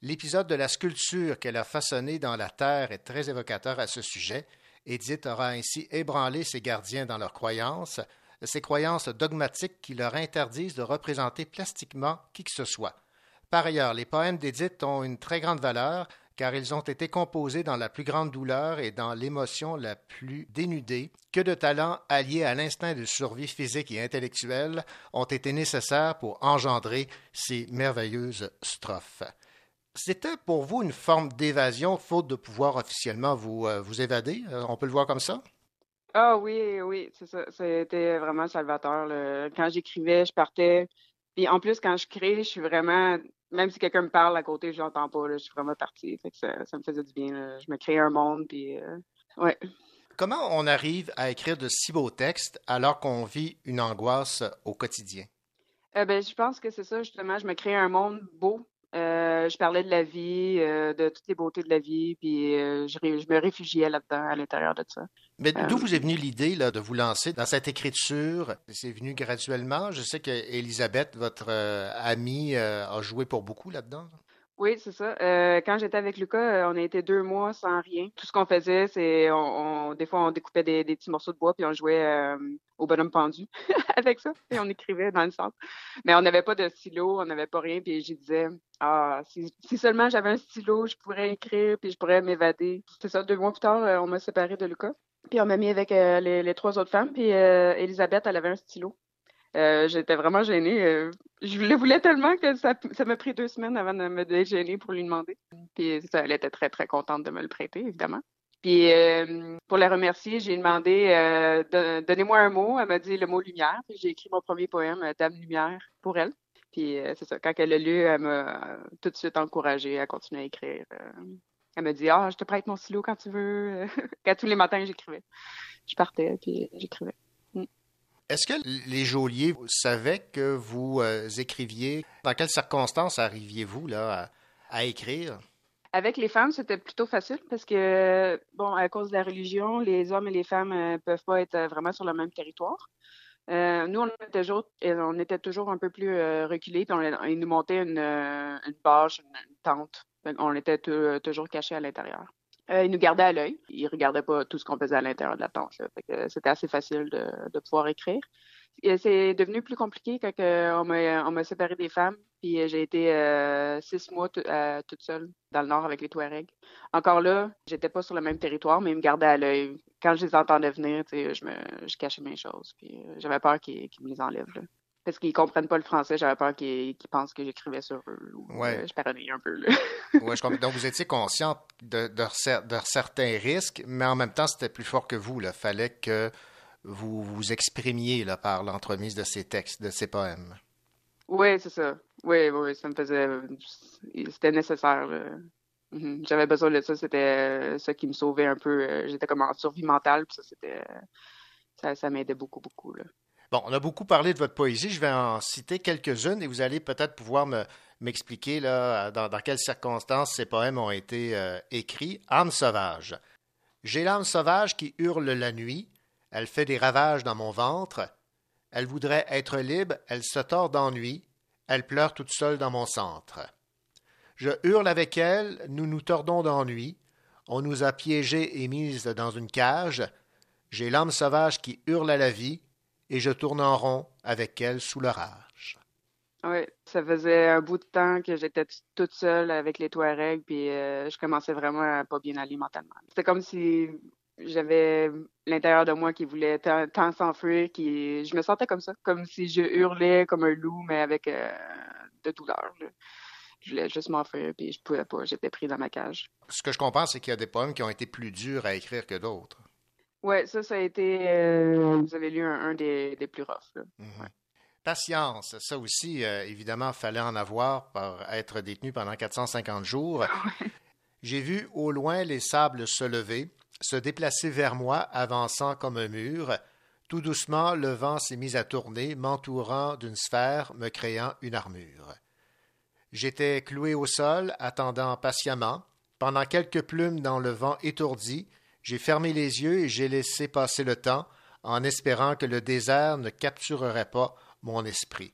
L'épisode de la sculpture qu'elle a façonnée dans la terre est très évocateur à ce sujet. Édith aura ainsi ébranlé ses gardiens dans leurs croyances, ces croyances dogmatiques qui leur interdisent de représenter plastiquement qui que ce soit. Par ailleurs, les poèmes d'Édith ont une très grande valeur car ils ont été composés dans la plus grande douleur et dans l'émotion la plus dénudée. Que de talents alliés à l'instinct de survie physique et intellectuelle ont été nécessaires pour engendrer ces merveilleuses strophes. C'était pour vous une forme d'évasion, faute de pouvoir officiellement vous, euh, vous évader? Euh, on peut le voir comme ça? Ah oui, oui, c'est ça. C'était vraiment salvateur. Quand j'écrivais, je partais. Puis en plus, quand je crée, je suis vraiment. Même si quelqu'un me parle à côté, je l'entends pas. là, je suis vraiment partie. Fait que ça, ça me faisait du bien. là. Je me créais un monde. Puis euh, ouais. Comment on arrive à écrire de si beaux textes alors qu'on vit une angoisse au quotidien? Euh, ben, je pense que c'est ça, justement. Je me créais un monde beau. Euh, je parlais de la vie, euh, de toutes les beautés de la vie, puis euh, je, je me réfugiais là-dedans, à l'intérieur de ça. Mais d'où Euh, vous est venue l'idée là, de vous lancer dans cette écriture? C'est venu graduellement? Je sais qu'Elisabeth, votre euh, amie, euh, a joué pour beaucoup là-dedans. Oui, c'est ça. Euh, quand j'étais avec Lucas, on a été deux mois sans rien. Tout ce qu'on faisait, c'est on, on- des fois on découpait des, des petits morceaux de bois puis on jouait au bonhomme pendu avec ça et on écrivait dans le centre. Mais on n'avait pas de stylo, on n'avait pas rien. Puis je disais ah si, si seulement j'avais un stylo, je pourrais écrire puis je pourrais m'évader. C'est ça. Deux mois plus tard, on m'a séparé de Lucas. Puis on m'a mis avec euh, les, trois autres femmes. Puis euh, Elisabeth, elle avait un stylo. Euh, j'étais vraiment gênée. euh, je le voulais tellement que ça, ça m'a pris deux semaines avant de me dégêner pour lui demander. Puis c'est ça, elle était très, très contente de me le prêter, évidemment. Puis euh, pour la remercier, j'ai demandé euh, Don- donnez-moi un mot. Elle m'a dit le mot lumière. Puis j'ai écrit mon premier poème, euh, Dame Lumière, pour elle. Puis euh, c'est ça, quand elle l'a lu, elle m'a euh, tout de suite encouragée à continuer à écrire. Euh. elle m'a dit Ah, je te prête mon stylo quand tu veux. quand tous les matins, j'écrivais. Je partais, puis j'écrivais. Est-ce que les geôliers savaient que vous euh, écriviez? Dans quelles circonstances arriviez-vous là, à, à écrire? Avec les femmes, c'était plutôt facile parce que, bon, à cause de la religion, les hommes et les femmes ne peuvent pas être euh, vraiment sur le même territoire. Euh, nous, on était, toujours, euh, on était toujours un peu plus euh, reculés, puis on, ils nous montaient une, euh, une bâche, une, une tente. On était tou- toujours cachés à l'intérieur. Euh, ils nous gardaient à l'œil. Ils regardaient pas tout ce qu'on faisait à l'intérieur de la tente. C'était assez facile de, pouvoir écrire. C'est devenu plus compliqué quand euh, on m'a séparé des femmes. Puis euh, j'ai été euh, six mois tout- euh, toute seule dans le nord avec les Touaregs. Encore là, j'étais pas sur le même territoire, mais ils me gardaient à l'œil. Quand je les entendais venir, je cachais mes choses. Euh, j'avais peur qu'ils me les enlèvent. Parce qu'ils comprennent pas le français, j'avais peur qu'ils pensent que j'écrivais sur eux. ou, Ouais. euh, je paranoïais un peu. Là. Ouais, je comprends. Donc, vous étiez consciente de, de cer- de certains risques, mais en même temps, c'était plus fort que vous. Il fallait que vous vous exprimiez là, par l'entremise de ces textes, de ces poèmes. Oui, c'est ça. Oui, oui, ça me faisait. C'était nécessaire. là. Mhm. J'avais besoin de ça. C'était euh, ça qui me sauvait un peu. Euh, J'étais comme en survie mentale. Puis ça, c'était. euh, Ça, ça m'aidait beaucoup, beaucoup. Là. Bon, on a beaucoup parlé de votre poésie. Je vais en citer quelques-unes et vous allez peut-être pouvoir me, m'expliquer là, dans, quelles circonstances ces poèmes ont été euh, écrits. Âme sauvage. J'ai l'âme sauvage qui hurle la nuit. Elle fait des ravages dans mon ventre. Elle voudrait être libre. Elle se tord d'ennui. Elle pleure toute seule dans mon centre. Je hurle avec elle. Nous nous tordons d'ennui. On nous a piégés et mises dans une cage. J'ai l'âme sauvage qui hurle à la vie et je tourne en rond avec elle sous l'orage. Oui, ça faisait un bout de temps que j'étais toute seule avec les Touaregs. Puis euh, je commençais vraiment à pas bien aller mentalement. C'était comme si j'avais l'intérieur de moi qui voulait tant, tant s'enfuir. Qui... Je me sentais comme ça. Comme si je hurlais comme un loup, mais avec euh, de douleur. là. Je voulais juste m'enfuir, puis je pouvais pas. J'étais pris dans ma cage. Ce que je comprends, c'est qu'il y a des poèmes qui ont été plus durs à écrire que d'autres. Ouais, ça, ça a été. euh, vous avez lu un, un des, des plus roughs. Là. Mhm. Patience, ça aussi, euh, évidemment, fallait en avoir pour être détenu pendant 450 jours. J'ai vu au loin les sables se lever, se déplacer vers moi, avançant comme un mur. Tout doucement, le vent s'est mis à tourner, m'entourant d'une sphère, me créant une armure. J'étais cloué au sol, attendant patiemment. Pendant quelques plumes dans le vent étourdi, J'ai fermé les yeux et j'ai laissé passer le temps en espérant que le désert ne capturerait pas mon esprit.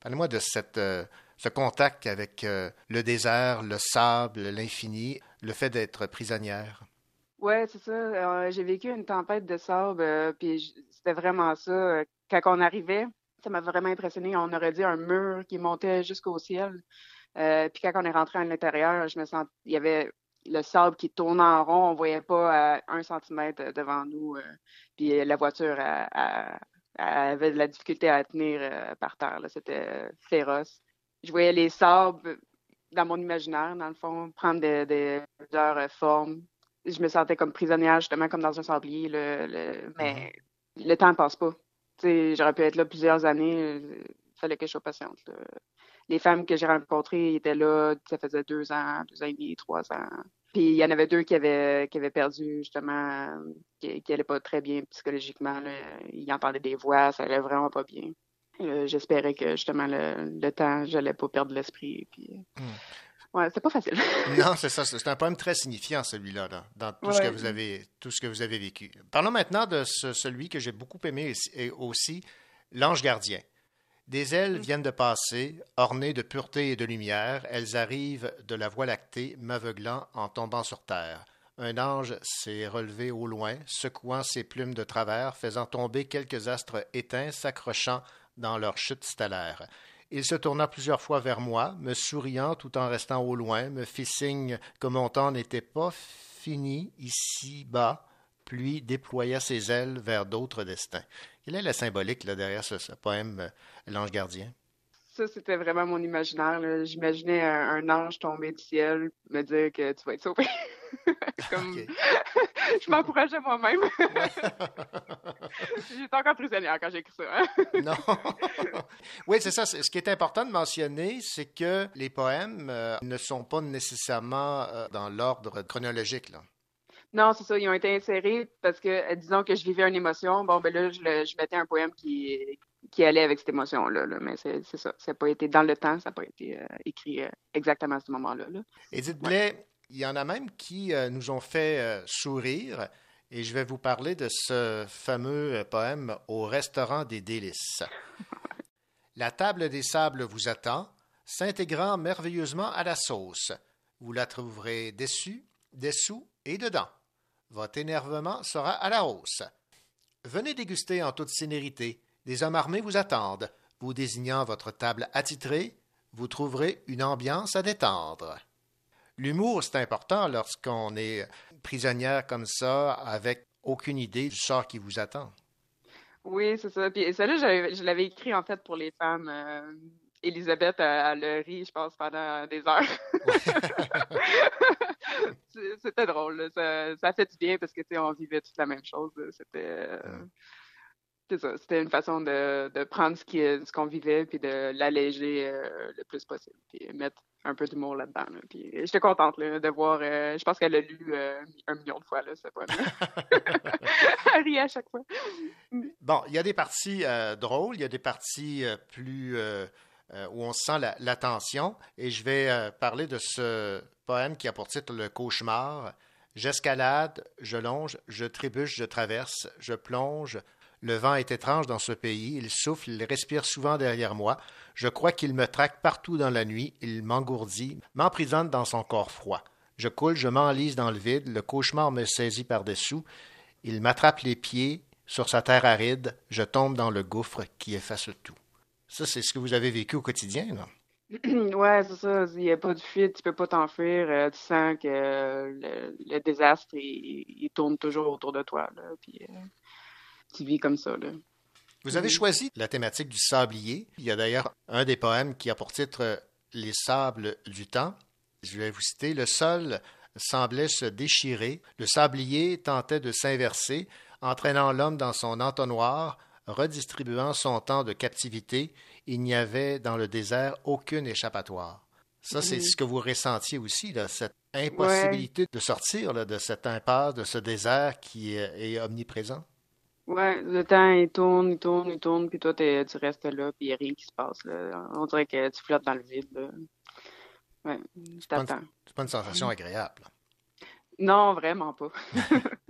Parlez-moi de cette, euh, ce contact avec euh, le désert, le sable, l'infini, le fait d'être prisonnière. Ouais, c'est ça. J'ai vécu une tempête de sable, euh, puis c'était vraiment ça. Quand on arrivait, ça m'a vraiment impressionné. On aurait dit un mur qui montait jusqu'au ciel. Puis quand on est rentré à l'intérieur, je me sens, il y avait le sable qui tournait en rond. On voyait pas à un centimètre devant nous. euh, puis la voiture elle- elle- elle avait de la difficulté à tenir euh, par terre. C'était euh, féroce. Je voyais les sables dans mon imaginaire, dans le fond, prendre des, des plusieurs euh, formes. Je me sentais comme prisonnière, justement, comme dans un sablier. le- le- mais le temps ne passe pas. J'aurais pu être là plusieurs années. Il fallait que je sois patiente. là. Les femmes que j'ai rencontrées étaient là, ça faisait deux ans, deux ans et demi, trois ans. Puis il y en avait deux qui avaient, qui avaient perdu, justement, euh, qui n'allaient pas très bien psychologiquement. là. Ils entendaient des voix, ça allait vraiment pas bien. Euh, J'espérais que, justement, le, le temps, j'allais pas perdre l'esprit. Puis... Ouais, c'était pas facile. Non, c'est ça. C'est un poème très signifiant, celui-là, là, dans tout, ce que vous avez, tout ce que vous avez vécu. Parlons maintenant de ce- celui que j'ai beaucoup aimé aussi, L'ange gardien. Des ailes viennent de passer, ornées de pureté et de lumière. Elles arrivent de la voie lactée, m'aveuglant en tombant sur terre. Un ange s'est relevé au loin, secouant ses plumes de travers, faisant tomber quelques astres éteints, s'accrochant dans leur chute stellaire. Il se tourna plusieurs fois vers moi, me souriant tout en restant au loin, me fit signe que mon temps n'était pas fini ici-bas, puis déploya ses ailes vers d'autres destins. Quelle est la symbolique là, derrière ce, ce poème euh, L'ange gardien? Ça, c'était vraiment mon imaginaire. J'imaginais un, un ange tomber du ciel, me dire que tu vas être sauvé. Comme... je m'encourageais moi-même. J'étais encore prisonnière quand j'ai écrit ça. hein. Non. oui, c'est ça. Ce qui est important de mentionner, c'est que les poèmes euh, ne sont pas nécessairement euh, dans l'ordre chronologique. Là. Non, c'est ça. Ils ont été insérés parce que, euh, disons que je vivais une émotion. Bon, ben là, je, le- je mettais un poème qui, qui allait avec cette émotion-là. là. Mais c'est c'est ça. Ça n'a pas été dans le temps. Ça n'a pas été euh, écrit euh, exactement à ce moment-là. là. Edith Blais, il y en a même qui euh, nous ont fait euh, sourire. Et je vais vous parler de ce fameux poème Au restaurant des délices. La table des sables vous attend, s'intégrant merveilleusement à la sauce. Vous la trouverez dessus, dessous et dedans. Votre énervement sera à la hausse. Venez déguster en toute sénérité. Des hommes armés vous attendent. Vous désignant votre table attitrée, vous trouverez une ambiance à détendre. L'humour, c'est important lorsqu'on est prisonnière comme ça, avec aucune idée du sort qui vous attend. Oui, c'est ça. Puis celle-là, je l'avais écrit en fait pour les femmes. euh, Elisabeth, elle, elle a ri, je pense, pendant des heures. C'était drôle. Ça, ça fait du bien parce que on vivait toute la même chose. C'était euh, ça. C'était une façon de, de prendre ce qu'on vivait puis de l'alléger euh, le plus possible. Puis mettre un peu d'humour là-dedans. là. Puis j'étais contente là, de voir. euh, je pense qu'elle l'a lu euh, un million de fois, là, ce poème. elle rit à chaque fois. Bon, il y a des parties euh, drôles, il y a des parties euh, plus euh, euh, où on sent la, la tension, et je vais euh, parler de ce poème qui a pour titre Le cauchemar. J'escalade, je longe, je trébuche, je traverse, je plonge. Le vent est étrange dans ce pays, il souffle, il respire souvent derrière moi. Je crois qu'il me traque partout dans la nuit, il m'engourdit, m'emprisonne dans son corps froid. Je coule, je m'enlise dans le vide, le cauchemar me saisit par-dessous. Il m'attrape les pieds sur sa terre aride, je tombe dans le gouffre qui efface tout. Ça, c'est ce que vous avez vécu au quotidien, là. Ouais, c'est ça. Il n'y a pas de fuite, tu peux pas t'enfuir. euh, tu sens que euh, le, le désastre, il, il tourne toujours autour de toi. Là, puis, euh, tu vis comme ça. Là. Vous avez Mhm. choisi la thématique du sablier. Il y a d'ailleurs un des poèmes qui a pour titre Les sables du temps. Je vais vous citer Le sol semblait se déchirer, le sablier tentait de s'inverser, entraînant l'homme dans son entonnoir, redistribuant son temps de captivité. Il n'y avait dans le désert aucune échappatoire. Ça, c'est Mhm. ce que vous ressentiez aussi, là, cette impossibilité de sortir là, de cette impasse, de ce désert qui est, est omniprésent. Ouais, le temps, il tourne, il tourne, il tourne, puis toi, tu restes là, puis il n'y a rien qui se passe. Là. On dirait que tu flottes dans le vide. Là. Ouais, pas une-. C'est pas une sensation agréable. Non, vraiment pas.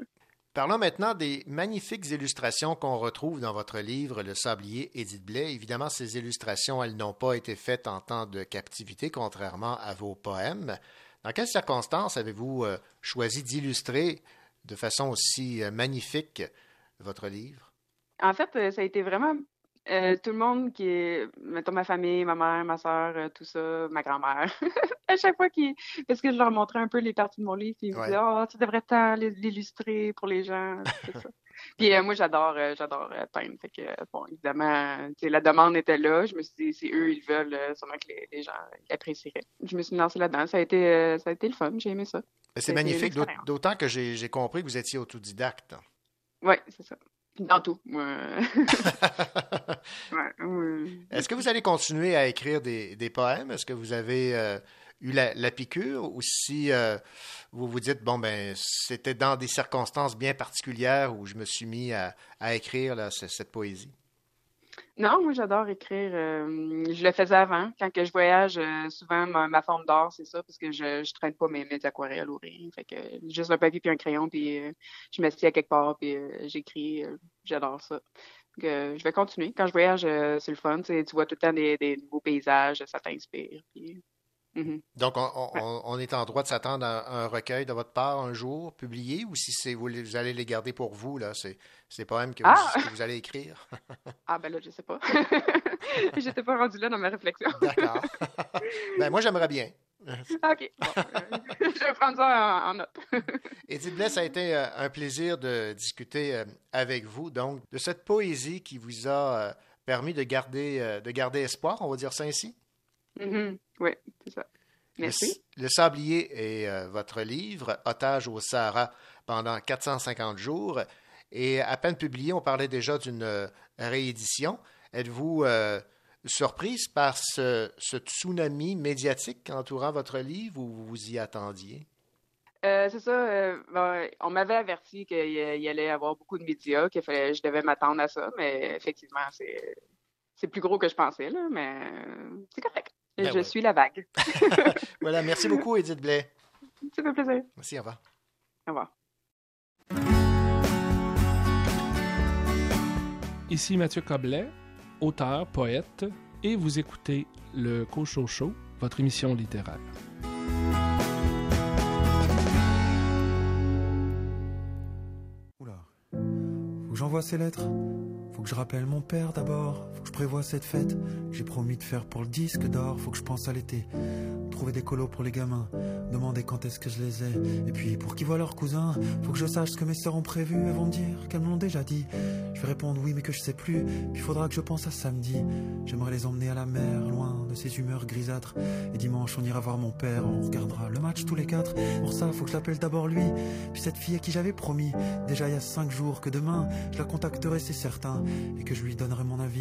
Parlons maintenant des magnifiques illustrations qu'on retrouve dans votre livre Le Sablier Édith Blais. Évidemment, ces illustrations, elles n'ont pas été faites en temps de captivité, contrairement à vos poèmes. Dans quelles circonstances avez-vous euh, choisi d'illustrer de façon aussi euh, magnifique votre livre? En fait, euh, ça a été vraiment euh, tout le monde qui est, mettons ma famille, ma mère, ma soeur, euh, tout ça, ma grand-mère. à chaque fois qu'ils, parce que je leur montrais un peu les parties de mon livre, puis ils me disaient, oh, tu devrais tant l'il- l'illustrer pour les gens, ça. Puis euh, moi, j'adore, euh, j'adore peindre. Fait que, bon, évidemment, la demande était là. Je me suis dit, si eux, ils veulent, sûrement que les, les gens apprécieraient. Je me suis lancée là-dedans. Ça a été, ça a été le fun. J'ai aimé ça. C'est magnifique, d'autant que j'ai compris que vous étiez autodidacte. Oui, c'est ça. Dans tout. moi. ouais, ouais. Est-ce que vous allez continuer à écrire des, des poèmes? Est-ce que vous avez euh, eu la, la piqûre? Ou si euh, vous vous dites, bon, ben, c'était dans des circonstances bien particulières où je me suis mis à, à écrire là, cette poésie? Non, moi j'adore écrire. euh, je le faisais avant. Quand que je voyage, euh, souvent ma, ma forme d'art, c'est ça, parce que je, je traîne pas mes, mes aquarelles ou rien. Fait que juste un papier puis un crayon, puis euh, je m'assieds à quelque part, puis j'écris. j'adore ça. Donc, je vais continuer. Quand je voyage, c'est le fun. Tu vois tout le temps des, des nouveaux paysages, ça t'inspire. puis, mhm. Donc, on, on- on- on est en droit de s'attendre à un recueil de votre part un jour publié ou si c'est vous, allez les garder pour vous, là, c'est ces poèmes que vous, Ah! que vous allez écrire? Ah ben là, je sais pas. J'étais pas rendue là dans ma réflexion. D'accord. ben, moi, j'aimerais bien. OK. Bon, euh, je vais prendre ça en, en note. Edith Blais, ça a été euh, un plaisir de discuter euh, avec vous, donc, de cette poésie qui vous a permis de garder, de garder espoir, on va dire ça ainsi? Mhm. Oui, c'est ça. Le, Merci. Le Sablier est euh, votre livre, Otage au Sahara pendant 450 jours. Et à peine publié, on parlait déjà d'une euh, réédition. Êtes-vous euh, surprise par ce, ce tsunami médiatique entourant votre livre ou vous vous y attendiez? Euh, c'est ça. euh, ben, on m'avait averti qu'il y allait y avoir beaucoup de médias, que fallait, je devais m'attendre à ça, mais effectivement, c'est plus gros que je pensais, là, mais c'est correct. Ben je ouais. suis la vague. Voilà, merci beaucoup, Edith Blais. Ça fait plaisir. Merci, au revoir. Au revoir. Ici Mathieu Coblet, auteur, poète, et vous écoutez le Cocho Show, votre émission littéraire. Faut que j'envoie ces lettres. Faut que je rappelle mon père d'abord. Prévoie cette fête j'ai promis de faire pour le disque d'or. Faut que je pense à l'été. Trouver des colos pour les gamins. Demander quand est-ce que je les ai. Et puis pour qu'ils voient leurs cousins. Faut que je sache ce que mes sœurs ont prévu. Elles vont me dire qu'elles me l'ont déjà dit. Je vais répondre oui mais que je sais plus. Puis faudra que je pense à samedi. J'aimerais les emmener à la mer, loin de ces humeurs grisâtres. Et dimanche on ira voir mon père. On regardera le match tous les quatre. Pour ça faut que je l'appelle d'abord lui. Puis cette fille à qui j'avais promis. Déjà il y a cinq jours que demain je la contacterai c'est certain. Et que je lui donnerai mon avis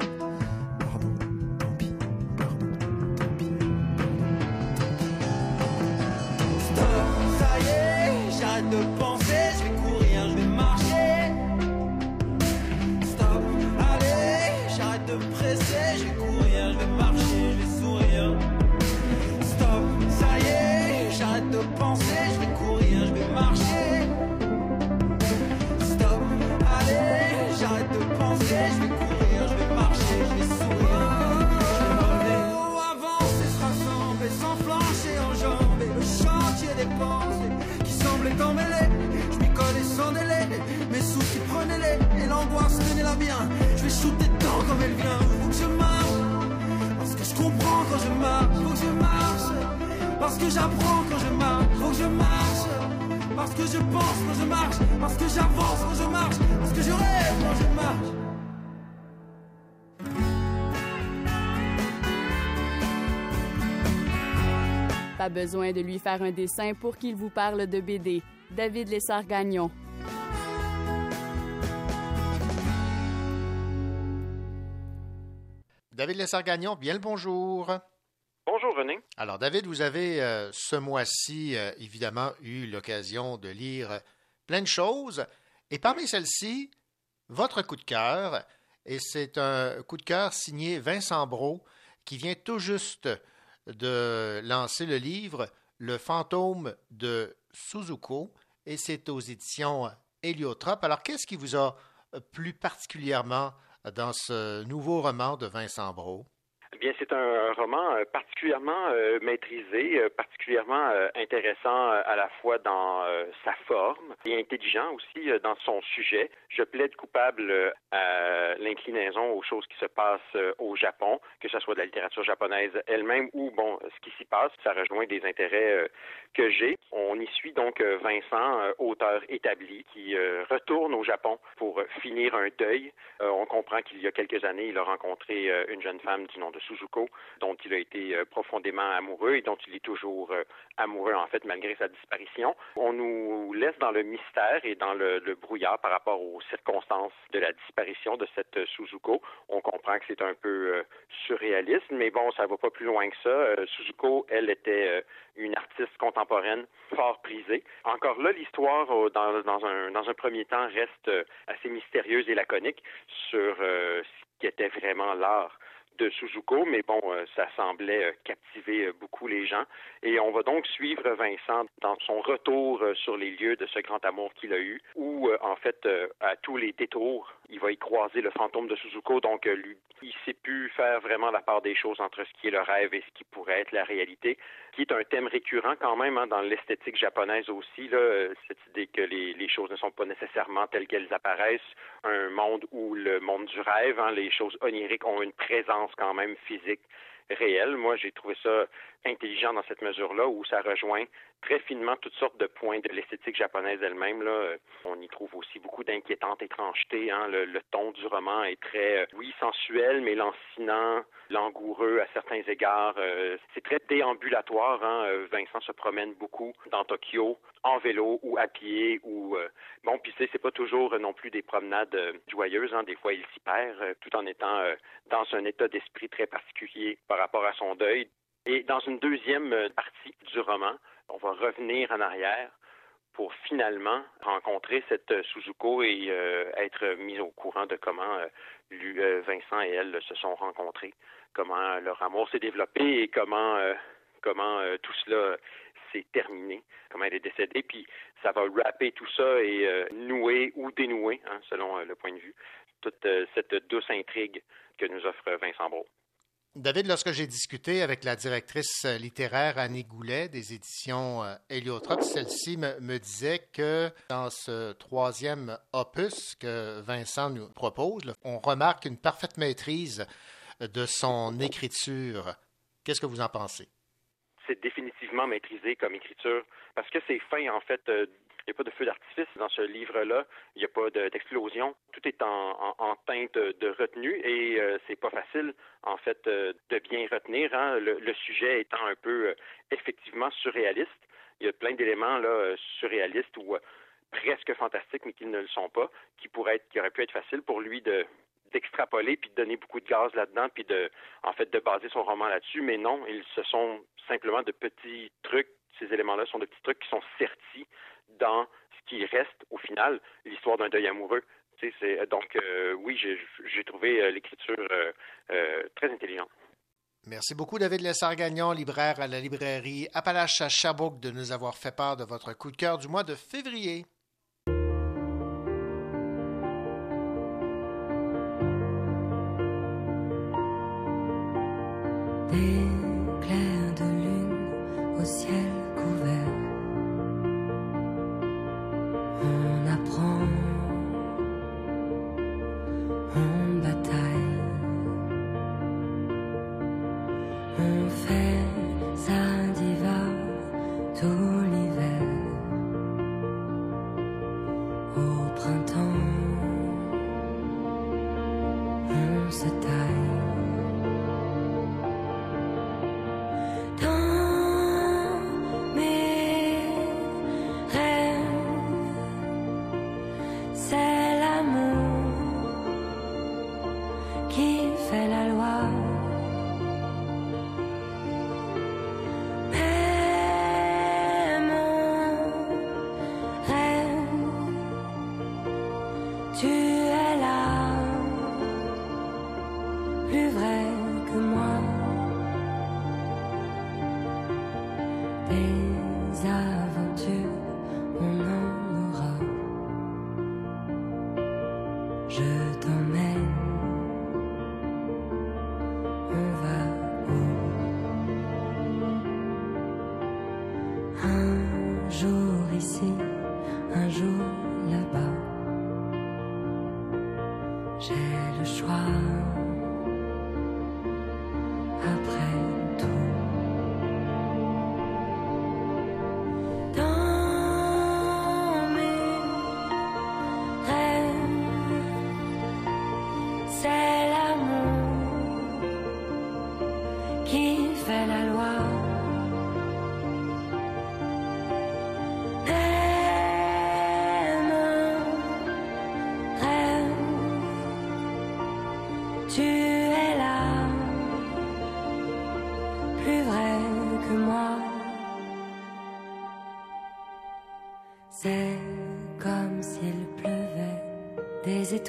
besoin de lui faire un dessin pour qu'il vous parle de BD. David Lessard-Gagnon. David Lessard-Gagnon, bien le bonjour. Bonjour René. Alors David, vous avez euh, ce mois-ci euh, évidemment eu l'occasion de lire plein de choses et parmi celles-ci, votre coup de cœur, et c'est un coup de cœur signé Vincent Brault qui vient tout juste de lancer le livre Le fantôme de Suzuko et c'est aux éditions Héliotrope. Alors qu'est-ce qui vous a plu particulièrement dans ce nouveau roman de Vincent Brault? Eh bien, c'est un roman euh, particulièrement euh, maîtrisé, euh, particulièrement intéressant à la fois dans sa forme et intelligent aussi dans son sujet. Je plaide coupable à l'inclinaison aux choses qui se passent au Japon, que ce soit de la littérature japonaise elle-même ou, bon, ce qui s'y passe. Ça rejoint des intérêts que j'ai. On y suit donc Vincent, auteur établi, qui retourne au Japon pour finir un deuil. On comprend qu'il y a quelques années, il a rencontré une jeune femme du nom de Suzuko, dont il a été euh, profondément amoureux et dont il est toujours euh, amoureux, en fait, malgré sa disparition. On nous laisse dans le mystère et dans le, brouillard par rapport aux circonstances de la disparition de cette euh, Suzuko. On comprend que c'est un peu surréaliste, mais bon, ça va pas plus loin que ça. Suzuko, elle était une artiste contemporaine fort prisée. Encore là, l'histoire, dans, un, premier temps, reste assez mystérieuse et laconique sur ce qu'était vraiment l'art de Suzuko, mais bon, euh, ça semblait euh, captiver euh, beaucoup les gens. Et on va donc suivre Vincent dans son retour sur les lieux de ce grand amour qu'il a eu, où en fait, à tous les détours, il va y croiser le fantôme de Suzuko. Donc, lui, il sait plus faire vraiment la part des choses entre ce qui est le rêve et ce qui pourrait être la réalité, qui est un thème récurrent quand même hein, dans l'esthétique japonaise aussi, cette idée que les, les choses ne sont pas nécessairement telles qu'elles apparaissent, un monde où le monde du rêve, hein, les choses oniriques ont une présence quand même physique réelle. Moi, j'ai trouvé ça intelligent dans cette mesure-là, où ça rejoint très finement toutes sortes de points de l'esthétique japonaise elle-même. Euh, On y trouve aussi beaucoup d'inquiétantes étrangetés. Hein. Le, ton du roman est très, euh, oui, sensuel, mais lancinant, langoureux à certains égards. Euh, c'est très déambulatoire. Hein. Vincent se promène beaucoup dans Tokyo, en vélo ou à pied. ou Bon, puis c'est pas toujours non plus des promenades joyeuses. Hein. Des fois, il s'y perd, tout en étant dans un état d'esprit très particulier par rapport à son deuil. Et dans une deuxième partie du roman, on va revenir en arrière pour finalement rencontrer cette Suzuko et euh, être mis au courant de comment euh, lui, euh, Vincent et elle se sont rencontrés, comment leur amour s'est développé et comment comment tout cela s'est terminé, comment elle est décédée, puis ça va rapper tout ça et nouer ou dénouer, hein, selon le point de vue, toute cette douce intrigue que nous offre Vincent Brault. David, lorsque j'ai discuté avec la directrice euh, littéraire Annie Goulet des éditions euh, Héliotrope, celle-ci me, disait que dans ce troisième opus que Vincent nous propose, on remarque une parfaite maîtrise de son écriture. Qu'est-ce que vous en pensez? c'est définitivement maîtrisé comme écriture parce que c'est fin en fait euh, Il n'y a pas de feu d'artifice dans ce livre-là. Il n'y a pas de- d'explosion. Tout est en, en- teinte de retenue et euh, c'est pas facile, en fait, euh, de bien retenir. hein. Le, le sujet étant un peu euh, effectivement surréaliste. Il y a plein d'éléments là euh, surréalistes ou presque fantastiques, mais qui ne le sont pas, qui pourraient être, qui auraient pu être faciles pour lui de d'extrapoler puis de donner beaucoup de gaz là-dedans puis de en fait de baser son roman là-dessus mais non ils ce sont simplement de petits trucs ces éléments-là sont de petits trucs qui sont sertis dans ce qui reste au final l'histoire d'un deuil amoureux donc euh, oui j'ai trouvé euh, l'écriture euh, très intelligente Merci beaucoup, David Lessard-Gagnon, libraire à la librairie Appalache à Sherbrooke, de nous avoir fait part de votre coup de cœur du mois de février.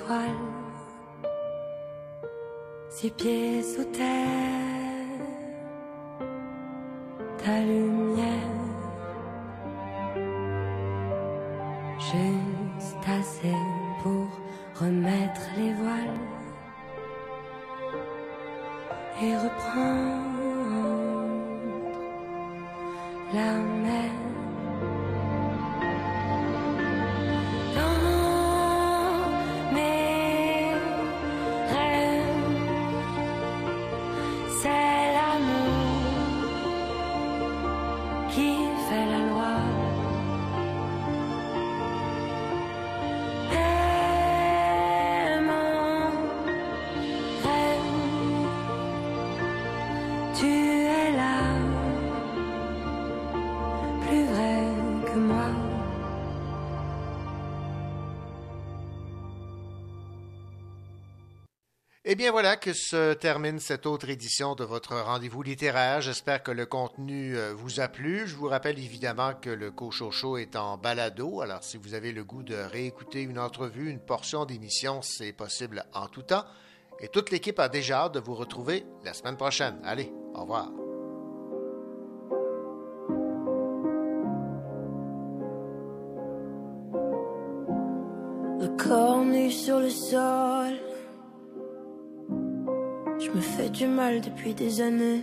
Étoiles, six pieds Eh bien voilà que se termine cette autre édition de votre rendez-vous littéraire. J'espère que le contenu euh, vous a plu. Je vous rappelle évidemment que le Cochocho est en balado. Alors si vous avez le goût de réécouter une entrevue, une portion d'émission, c'est possible en tout temps. Et toute l'équipe a déjà hâte de vous retrouver la semaine prochaine. Allez, au revoir. Fais du mal depuis des années.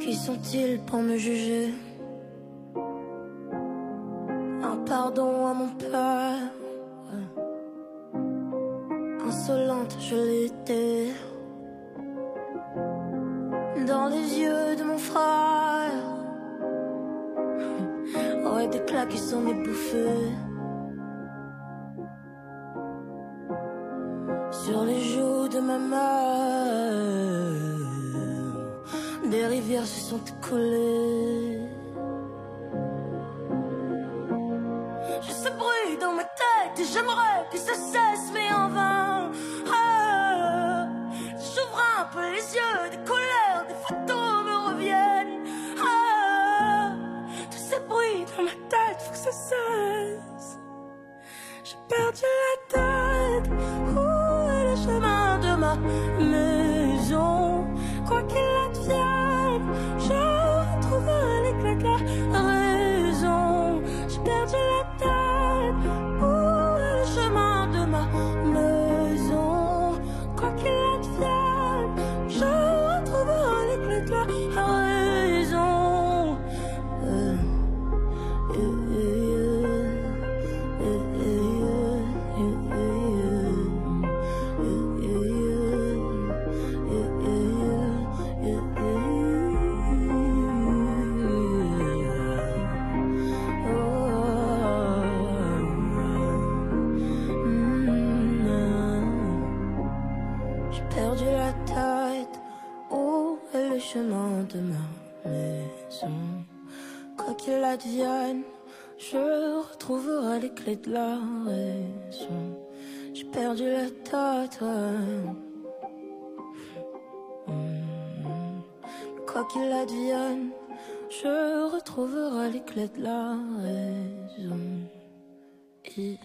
Qui sont-ils pour me juger? Un pardon à mon père. Insolente, je l'étais. Dans les yeux de mon frère. Aurait des claques qui sont bouffées. Sur les joues de ma mère, rivières se sont collées. Je sais bruit dans ma tête et j'aimerais que ça cesse, mais en vain. Ah, J'ouvre un peu les yeux, des couleurs, des photos me reviennent. Ah, tous ces bruits dans ma tête, faut que ça cesse. J'ai perdu la tête. Où est le chemin de ma maison? Quoi qu'il advienne, je retrouverai les clés de la raison. J'ai perdu la tête. Hmm. Quoi qu'il advienne, je retrouverai les clés de la raison. Et-